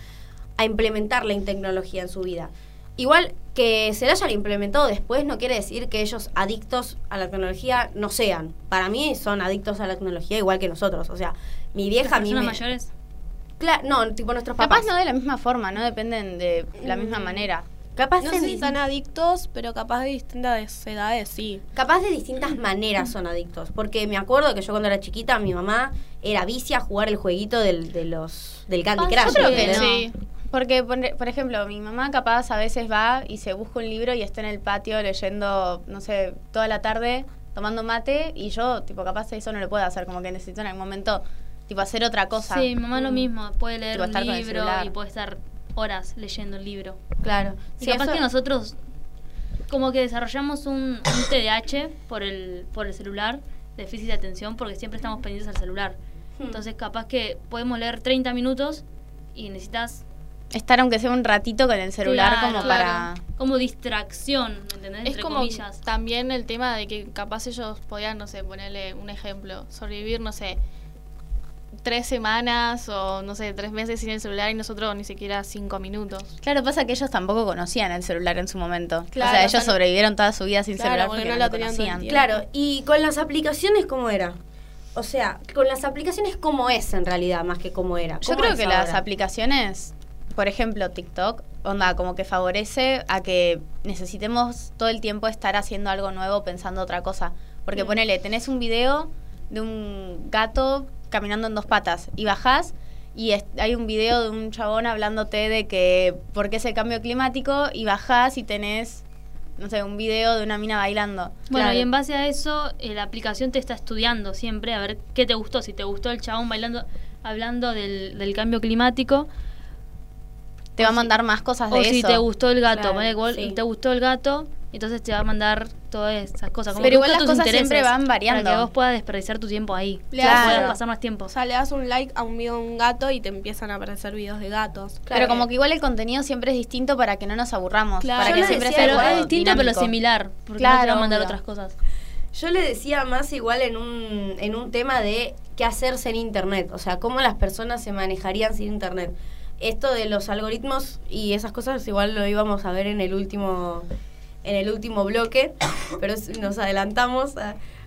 a implementar la tecnología en su vida. Igual que se la hayan implementado después no quiere decir que ellos adictos a la tecnología no sean. Para mí son adictos a la tecnología igual que nosotros. O sea, mi vieja mí personas me... mayores. Cla- no, tipo nuestros Capaz papás. no de la misma forma, no dependen de la misma manera. Capaz, No sé si están adictos, pero capaz de distintas edades sí. capaz de distintas maneras son adictos. Porque me acuerdo que yo cuando era chiquita, mi mamá era vicia a jugar el jueguito del, de los, del Candy Ah, Crush. yo creo que. Sí. Porque, por, por ejemplo, mi mamá capaz a veces va y se busca un libro y está en el patio leyendo, no sé, toda la tarde, tomando mate, y yo, tipo, capaz eso no lo puedo hacer, como que necesito en algún momento, tipo, hacer otra cosa. Sí, mi mamá lo Mm. mismo, puede leer Tipo, un libro y puede estar horas leyendo el libro. Claro. Y Sí, capaz eso- que nosotros como que desarrollamos un, un TDAH por el, por el celular, déficit de atención, porque siempre estamos pendientes al celular. Hmm. Entonces capaz que podemos leer 30 minutos y necesitas... Estar aunque sea un ratito con el celular Claro, como claro. para... Como distracción, ¿me entendés? Es Entre como comillas. también el tema de que capaz ellos podían, no sé, ponerle un ejemplo, sobrevivir, no sé, tres semanas o no sé, tres meses sin el celular y nosotros ni siquiera cinco minutos. Claro, pasa que ellos tampoco conocían el celular en su momento. Claro, o sea, ellos sobrevivieron toda su vida sin Claro, celular porque porque no no lo conocían. Claro, y con las aplicaciones, ¿cómo era? O sea, con las aplicaciones, ¿cómo es en realidad, más que cómo era? Yo ¿Cómo creo que las aplicaciones, por ejemplo TikTok, onda, como que favorece a que necesitemos todo el tiempo estar haciendo algo nuevo, pensando otra cosa. Porque Mm. ponele, tenés un video de un gato caminando en dos patas y bajás y hay un video de un chabón hablándote de que por qué es el cambio climático y bajás y tenés, no sé, un video de una mina bailando. Bueno, y en base a eso, eh, la aplicación te está estudiando siempre a ver qué te gustó. Si te gustó el chabón bailando, hablando del, del cambio climático. Te va a mandar más cosas de o si te gustó el gato, Claro, igual sí. te gustó el gato, entonces te va a mandar todas esas cosas. Como Pero igual las cosas siempre van variando. Para que vos puedas desperdiciar tu tiempo ahí. Le Claro. das- Puedas pasar más tiempo. O sea, le das un like a un video de un gato y te empiezan a aparecer videos de gatos. Pero como que igual el contenido siempre es distinto para que no nos aburramos. Claro. Para Yo que siempre decía sea Pero es distinto, pero dinámico. similar. Porque no te va a Claro, mandar obvio. otras cosas. Yo le decía más igual en un, en un tema de qué hacerse en Internet, o sea, cómo las personas se manejarían sin Internet. Esto de los algoritmos y esas cosas igual lo íbamos a ver en el último, en el último bloque, pero nos adelantamos.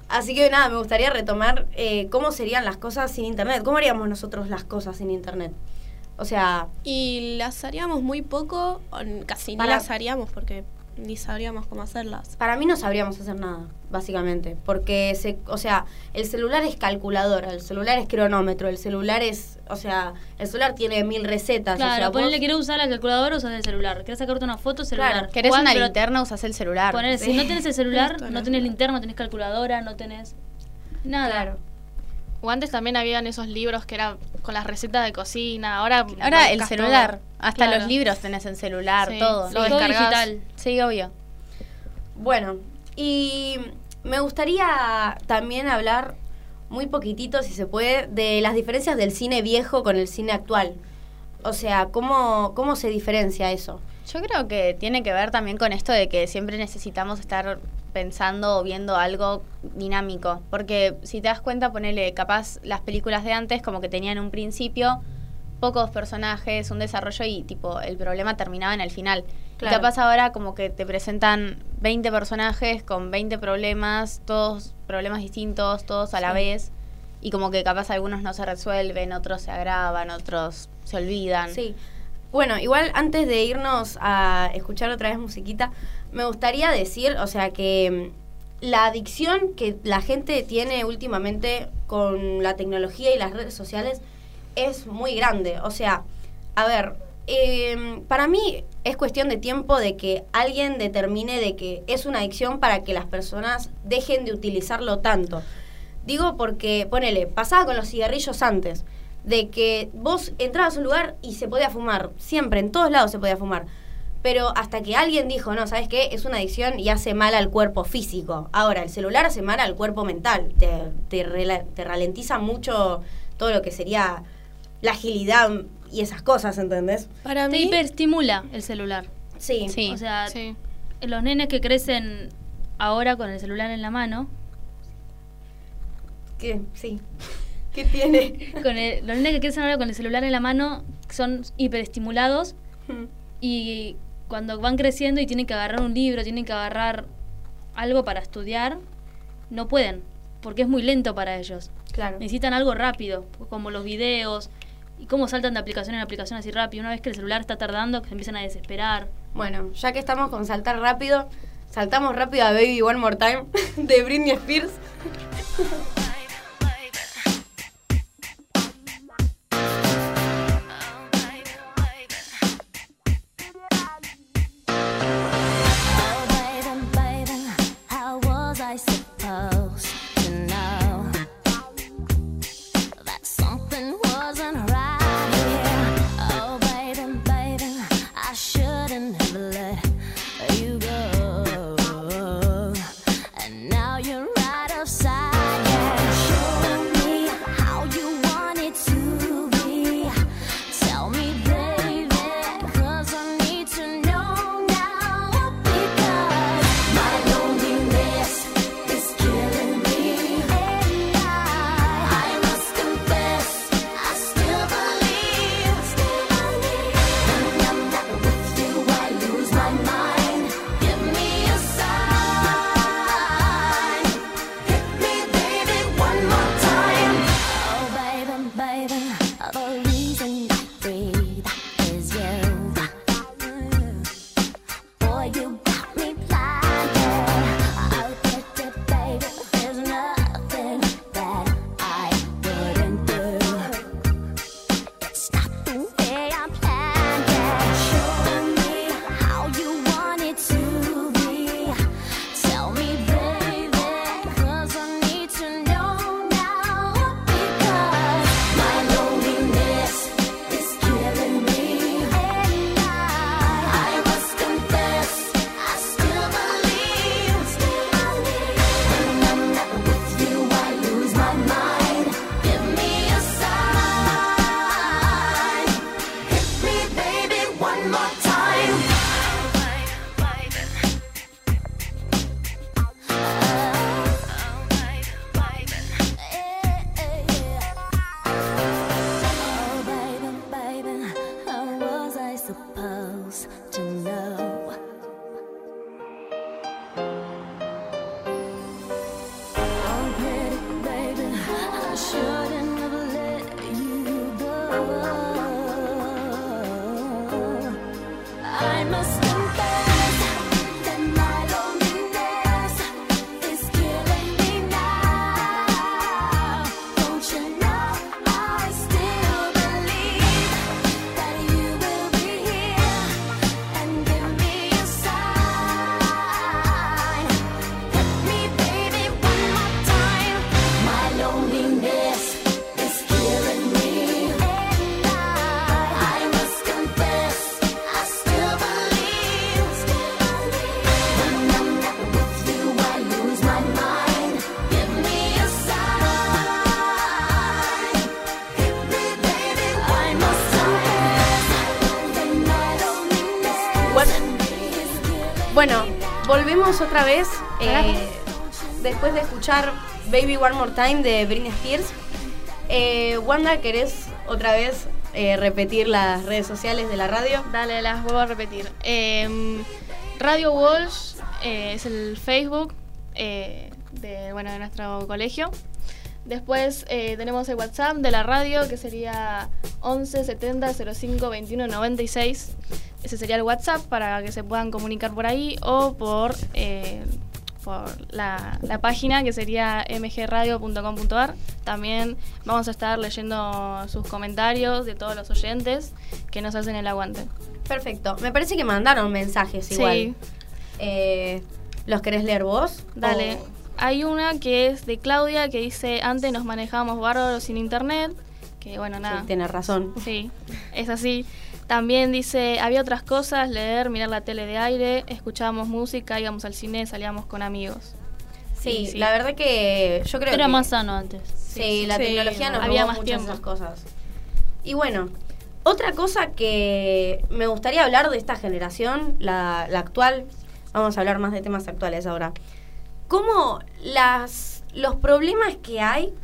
Así que nada, me gustaría retomar eh, cómo serían las cosas sin Internet, cómo haríamos nosotros las cosas sin Internet. O sea, Y las haríamos muy poco, casi ni las haríamos porque ni sabríamos cómo hacerlas. Para mí no sabríamos hacer nada, básicamente, porque se, o sea, el celular es calculadora, el celular es cronómetro, el celular es, o sea, el celular tiene mil recetas, o Claro, sea, ponele, vos- querés usar la calculadora, usas el celular. Querés sacarte una foto, celular. Claro, querés una pero linterna, usas el celular. ponele, Sí. si no tenés el celular, no tenés linterna, no tenés calculadora, no tenés nada. Claro. O antes también habían esos libros que eran con las recetas de cocina. Ahora, Ahora el celular, todo. Hasta Claro. los libros tenés en celular, Sí, todo. lo digital. Sí, obvio. Bueno, y me gustaría también hablar muy poquitito, si se puede, de las diferencias del cine viejo con el cine actual. O sea, ¿cómo, cómo se diferencia eso? Yo creo que tiene que ver también con esto de que siempre necesitamos estar pensando o viendo algo dinámico. Porque si te das cuenta, ponele, capaz las películas de antes como que tenían un principio, pocos personajes, un desarrollo y tipo el problema terminaba en el final. Claro. Y capaz ahora como que te presentan 20 personajes con 20 problemas, todos problemas distintos, todos a la vez. Y como que capaz algunos no se resuelven, otros se agravan, otros se olvidan. Sí. Bueno, igual antes de irnos a escuchar otra vez musiquita, me gustaría decir, o sea, que mm, la adicción que la gente tiene últimamente con la tecnología y las redes sociales es muy grande. O sea, a ver, eh, para mí es cuestión de tiempo de que alguien determine de que es una adicción para que las personas dejen de utilizarlo tanto. Digo porque, ponele, pasaba con los cigarrillos antes, de que vos entrabas a un lugar y se podía fumar, siempre, en todos lados se podía fumar. Pero hasta que alguien dijo, no, ¿sabes qué? Es una adicción y hace mal al cuerpo físico. Ahora, el celular hace mal al cuerpo mental. Te, te ralentiza mucho todo lo que sería la agilidad y esas cosas, ¿entendés? Para Te mí, hiperestimula el celular. Sí. Sí. O sea, Sí. los nenes que crecen ahora con el celular en la mano, ¿Qué? Sí. ¿Qué tiene? con el- los nenes que crecen ahora con el celular en la mano son hiperestimulados y cuando van creciendo y tienen que agarrar un libro, tienen que agarrar algo para estudiar, no pueden, porque es muy lento para ellos. Claro. Necesitan algo rápido, como los videos y cómo saltan de aplicación en aplicación así rápido. Una vez que el celular está tardando, que se empiezan a desesperar. Bueno, ya que estamos con saltar rápido, saltamos rápido a Baby One More Time de Britney Spears. Bueno, volvemos otra vez eh, después de escuchar Baby One More Time de Britney Spears. Eh, Wanda, ¿querés otra vez eh, repetir las redes sociales de la radio? Dale, las vuelvo a repetir. Eh, Radio Walsh es el Facebook de, bueno, de nuestro colegio. Después eh, tenemos el WhatsApp de la radio que sería 11 70 05 21 96. Ese sería el WhatsApp para que se puedan comunicar por ahí o por, eh, por la, la página que sería mgradio.com.ar. También vamos a estar leyendo sus comentarios de todos los oyentes que nos hacen el aguante. Perfecto. Me parece que mandaron mensajes Sí. igual. Eh, ¿Los querés leer vos? Dale. O- Hay una que es de Claudia que dice, antes nos manejábamos bárbaros sin internet, que bueno, nada. Sí, tienes razón. Sí, es así. También dice, había otras cosas, leer, mirar la tele de aire, escuchábamos música, íbamos al cine, salíamos con amigos. Sí, la verdad que yo creo Era que... más sano antes. Sí, la Sí, tecnología nos había robó más muchas tiempo. cosas. Y bueno, otra cosa que me gustaría hablar de esta generación, la, la actual, vamos a hablar más de temas actuales ahora. Cómo las, los problemas que hay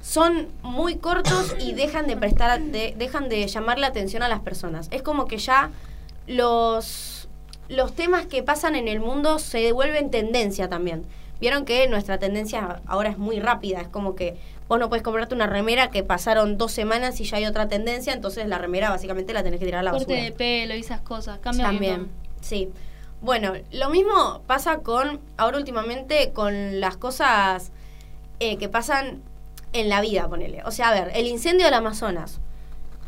son muy cortos y dejan de prestar, de- dejan de llamar la atención a las personas. Es como que ya los, los temas que pasan en el mundo se devuelven tendencia también. Vieron que nuestra tendencia ahora es muy rápida, es como que vos no puedes comprarte una remera que pasaron dos semanas y ya hay otra tendencia, entonces la remera básicamente la tenés que tirar a la Corte basura. de pelo y esas cosas. Cambia También, sí. Bueno, lo mismo pasa con, ahora últimamente, con las cosas eh, que pasan en la vida, ponele. O sea, a ver, el incendio del Amazonas.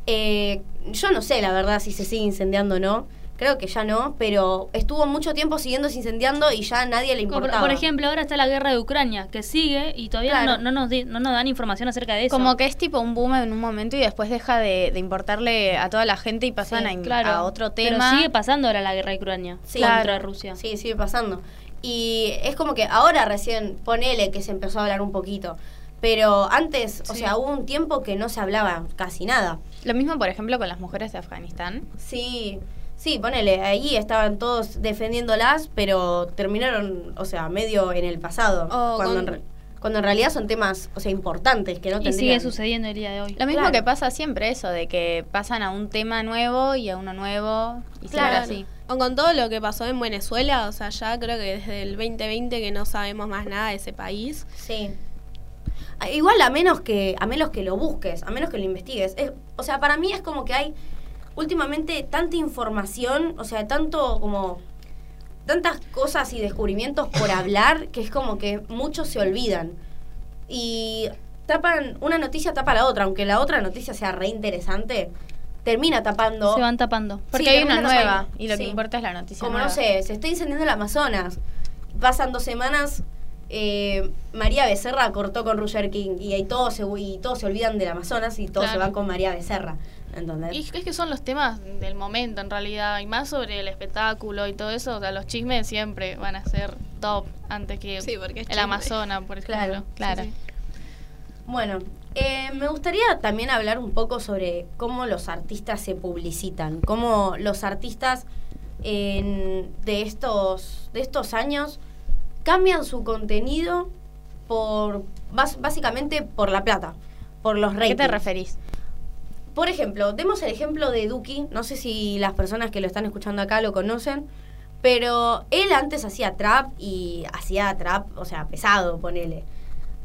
Eh, yo no sé, la verdad, si se sigue incendiando o no. Creo que ya no, pero estuvo mucho tiempo siguiéndose incendiando y ya a nadie le Como por, importaba. por ejemplo, ahora está la guerra de Ucrania, que sigue y todavía Claro. no, no nos di- no nos dan información acerca de eso. Como que es tipo un boom en un momento y después deja de, de importarle a toda la gente y pasan Sí, a, in- claro. a otro Pero tema. sigue pasando ahora la guerra de Ucrania Sí. contra Claro. Rusia. Sí, sigue pasando. Y es como que ahora recién, ponele que se empezó a hablar un poquito. Pero antes, o sea, hubo un tiempo que no se hablaba casi nada. Lo mismo, por ejemplo, con las mujeres de Afganistán. Sí, sí, ponele, ahí estaban todos defendiéndolas, pero terminaron, o sea, medio en el pasado. Cuando, con- en, re- cuando en realidad son temas, o sea, importantes que no y tendrían. sigue sucediendo el día de hoy. Lo mismo Claro. que pasa siempre, eso, de que pasan a un tema nuevo y a uno nuevo y siempre Claro. así. O con todo lo que pasó en Venezuela, o sea, ya creo que desde el 2020 que no sabemos más nada de ese país. Sí. Ah, Igual a menos que a menos que lo busques, a menos que lo investigues. Es- o sea, para mí es como que hay últimamente tanta información, o sea, tanto como tantas cosas y descubrimientos por hablar que es como que muchos se olvidan. Y tapan una noticia tapa la otra, aunque la otra noticia sea re interesante, termina tapando Se van tapando. Porque Sí, hay una nueva tapando. y lo que importa es la noticia como nueva. no sé, se está incendiando el Amazonas. Pasan dos semanas, eh, María Becerra cortó con Roger King y ahí todos se, y todos se olvidan del Amazonas y todos Claro. se van con María Becerra. ¿Entendés? Y es que son los temas del momento en realidad, y más sobre el espectáculo y todo eso, o sea, los chismes siempre van a ser top antes que Sí, el chisme. Amazonas, por ejemplo. Claro, claro. sí. Bueno, eh, me gustaría también hablar un poco sobre cómo los artistas se publicitan, cómo los artistas en- de, estos, de estos años cambian su contenido por básicamente por la plata, por los ¿A ratings. qué te referís? Por ejemplo, demos el ejemplo de Duki. No sé si las personas que lo están escuchando acá lo conocen. Pero él antes hacía trap y hacía trap, o sea, pesado, ponele.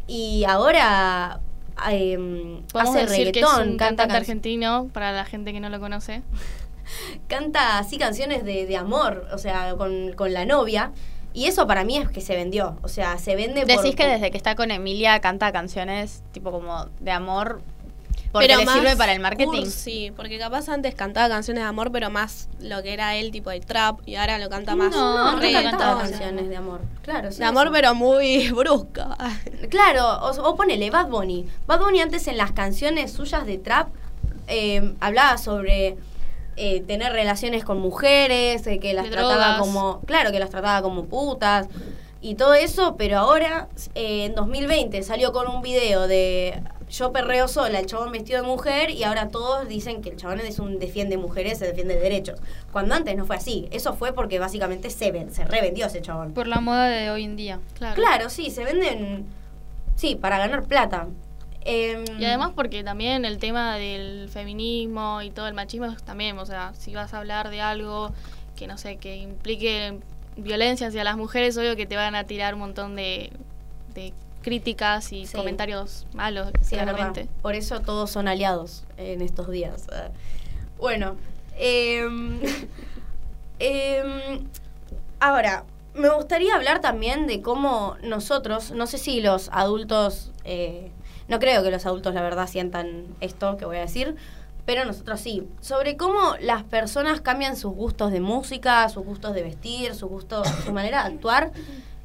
Y ahora Podemos hace decir que es reggaetón, un canta, cantante can- argentino, para la gente que no lo conoce. canta así canciones de, de amor, o sea, con, con la novia. Y eso para mí es que se vendió. O sea, se vende por... Decís que desde que está con Emilia canta canciones tipo como de amor porque pero le más sirve para el marketing. Sí, porque capaz antes cantaba canciones de amor, pero más lo que era él, tipo de trap, y ahora lo canta más. No, no cantaba canciones de amor. Claro, sí, De amor, eso. pero muy brusca. Claro, o, o ponele Bad Bunny. Bad Bunny antes en las canciones suyas de trap eh, hablaba sobre eh, tener relaciones con mujeres, eh, que las De trataba drogas. como, claro, que las trataba como putas y todo eso, pero ahora eh, en 2020 salió con un video de yo perreo sola, el chabón vestido de mujer y ahora todos dicen que el chabón es un defiende mujeres, se defiende derechos. Cuando antes no fue así, eso fue porque básicamente se, ven, se revendió ese chabón. Por la moda de hoy en día. Claro. Claro, sí, se venden, sí, para ganar plata. Em, Y además porque también el tema del feminismo y todo el machismo es también, o sea, si vas a hablar de algo que no sé, que implique violencia hacia las mujeres, obvio que te van a tirar un montón de, de críticas y Sí. comentarios malos, Sí, claramente. Por eso todos son aliados en estos días. Bueno, em, em, ahora, me gustaría hablar también de cómo nosotros, no sé si los adultos, eh, no creo que los adultos la verdad sientan esto que voy a decir, pero nosotros sí, sobre cómo las personas cambian sus gustos de música, sus gustos de vestir, sus gustos, su manera de actuar,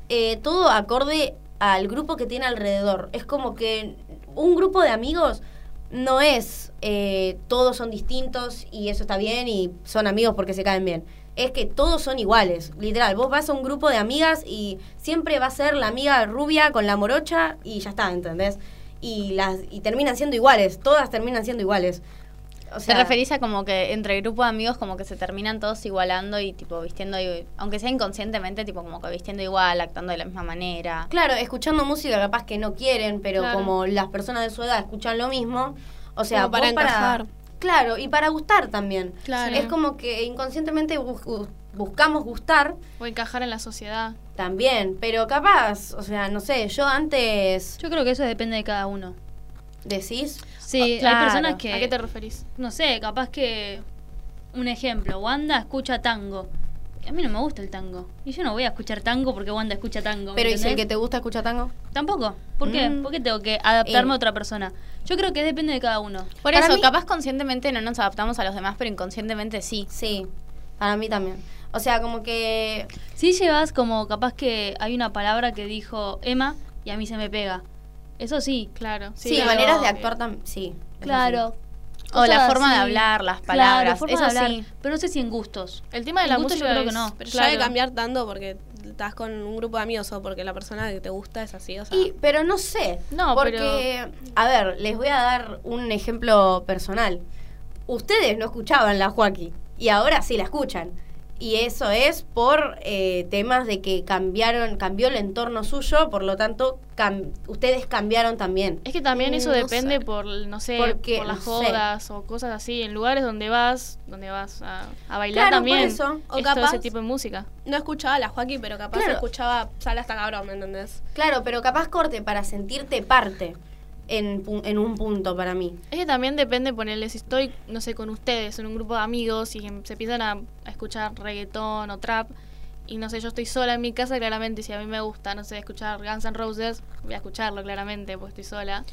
eh, todo acorde al grupo que tiene alrededor. Es como que un grupo de amigos no es eh, todos son distintos y eso está bien y son amigos porque se caen bien. Es que todos son iguales, literal. Vos vas a un grupo de amigas y siempre va a ser la amiga rubia con la morocha y ya está, ¿entendés? Y, las, y terminan siendo iguales, todas terminan siendo iguales. O ¿Te sea, referís a como que entre grupo de amigos como que se terminan todos igualando y tipo vistiendo, i- aunque sea inconscientemente, tipo como que vistiendo igual, actuando de la misma manera? Claro, escuchando música capaz que no quieren, pero Claro. como las personas de su edad escuchan lo mismo, o sea, Como para encajar. Claro, y para gustar también. Claro. Es como que inconscientemente bus- bu- buscamos gustar O encajar en la sociedad. también, pero capaz, o sea, no sé, yo antes Yo creo que eso depende de cada uno. Decís, Sí, claro. hay personas que. ¿A qué te referís? No sé, capaz que. Un ejemplo, Wanda escucha tango. A mí no me gusta el tango. Y yo no voy a escuchar tango porque Wanda escucha tango. ¿me pero ¿y si el que te gusta escucha tango? Tampoco. ¿Por qué? Mm. ¿Por qué tengo que adaptarme Eh. a otra persona? Yo creo que depende de cada uno. Por Para eso, mí- capaz conscientemente no nos adaptamos a los demás, pero inconscientemente sí. Sí, para mí también. O sea, como que Si llevas como capaz que hay una palabra que dijo Emma y a mí se me pega. Eso sí. Claro. sí, pero- maneras de actuar también, sí. Claro. O la forma de hablar, las Claro, palabras, forma eso sí. Pero no sé si en gustos. El tema de En la gusto yo música creo que no. Pero claro. ya de cambiar tanto porque estás con un grupo de amigos o porque la persona que te gusta es así, o sea. Y, pero no sé. No, porque, a ver, les voy a dar un ejemplo personal. Ustedes no escuchaban la Joaquín y ahora sí la escuchan. Y eso es por eh, temas de que cambiaron, cambió el entorno suyo, por lo tanto, cam- ustedes cambiaron también. Es que también eso Mm, no depende sé. por, no sé, Porque, por las no sé. jodas o cosas así, en lugares donde vas, donde vas a, a bailar Claro, también. por eso. O es todo capaz- ese tipo de música. No escuchaba a la Joaquín, pero capaz Claro. escuchaba Sale hasta cabrón, ¿me entendés? Claro, pero capaz corte para sentirte parte en, en un punto para mí. Es que también depende ponerle si estoy, no sé, con ustedes en un grupo de amigos y em- se empiezan a, a escuchar reggaetón o trap y no sé, yo estoy sola en mi casa, claramente si a mí me gusta, no sé, escuchar Guns N' Roses, voy a escucharlo claramente porque estoy sola.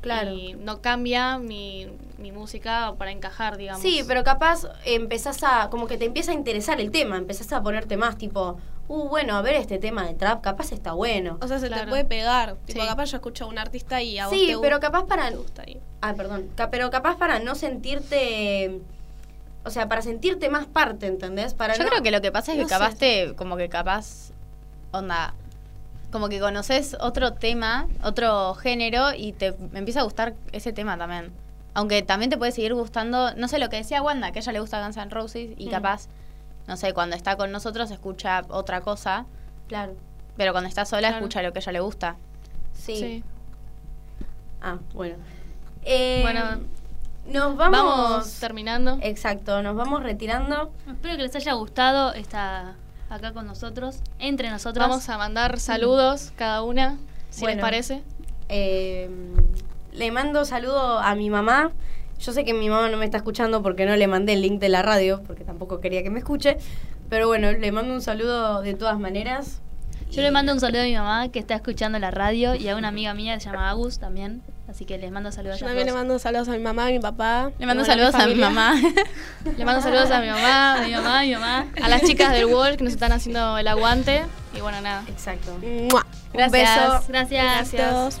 Claro. Y no cambia mi, mi música para encajar, digamos. Sí, pero capaz empezás a, como que te empieza a interesar el tema, empezás a ponerte más tipo, uh, bueno, a ver este tema de trap, capaz está bueno. O sea, se te puede pegar. Tipo, Sí. capaz yo escucho a un artista y a vos Sí, te pero capaz para... te gusta ahí. Ah, perdón. Ca- pero capaz para no sentirte... O sea, para sentirte más parte, ¿entendés? Para Yo no- creo que lo que pasa es que no capaz sé. te, como que capaz, onda, como que conoces otro tema, otro género y te empieza a gustar ese tema también. Aunque también te puede seguir gustando, no sé lo que decía Wanda, que a ella le gusta Guns N' Roses y Mm. capaz, no sé, cuando está con nosotros escucha otra cosa, Claro, pero cuando está sola Claro. escucha lo que a ella le gusta. sí. Sí. Ah, bueno. Eh, Bueno, nos vamos... Vamos terminando. Exacto, nos vamos retirando. Espero que les haya gustado esta acá con nosotros, entre nosotros. Vamos a mandar saludos cada una, si Bueno. les parece. Eh, le mando saludo a mi mamá. Yo sé que mi mamá no me está escuchando porque no le mandé el link de la radio, porque tampoco quería que me escuche. Pero bueno, le mando un saludo de todas maneras. Yo le mando un saludo a mi mamá que está escuchando la radio y a una amiga mía que se llama Agus también. Así que les mando saludos Yo a también le mando saludos a mi mamá, a mi papá. Le mando saludos a mi familia. mamá. Le mando saludos a mi mamá, A mi mamá, a mi mamá. a las chicas del Wall que nos están haciendo el aguante. Y bueno, nada. Exacto. Mua. Un beso. Gracias. Gracias.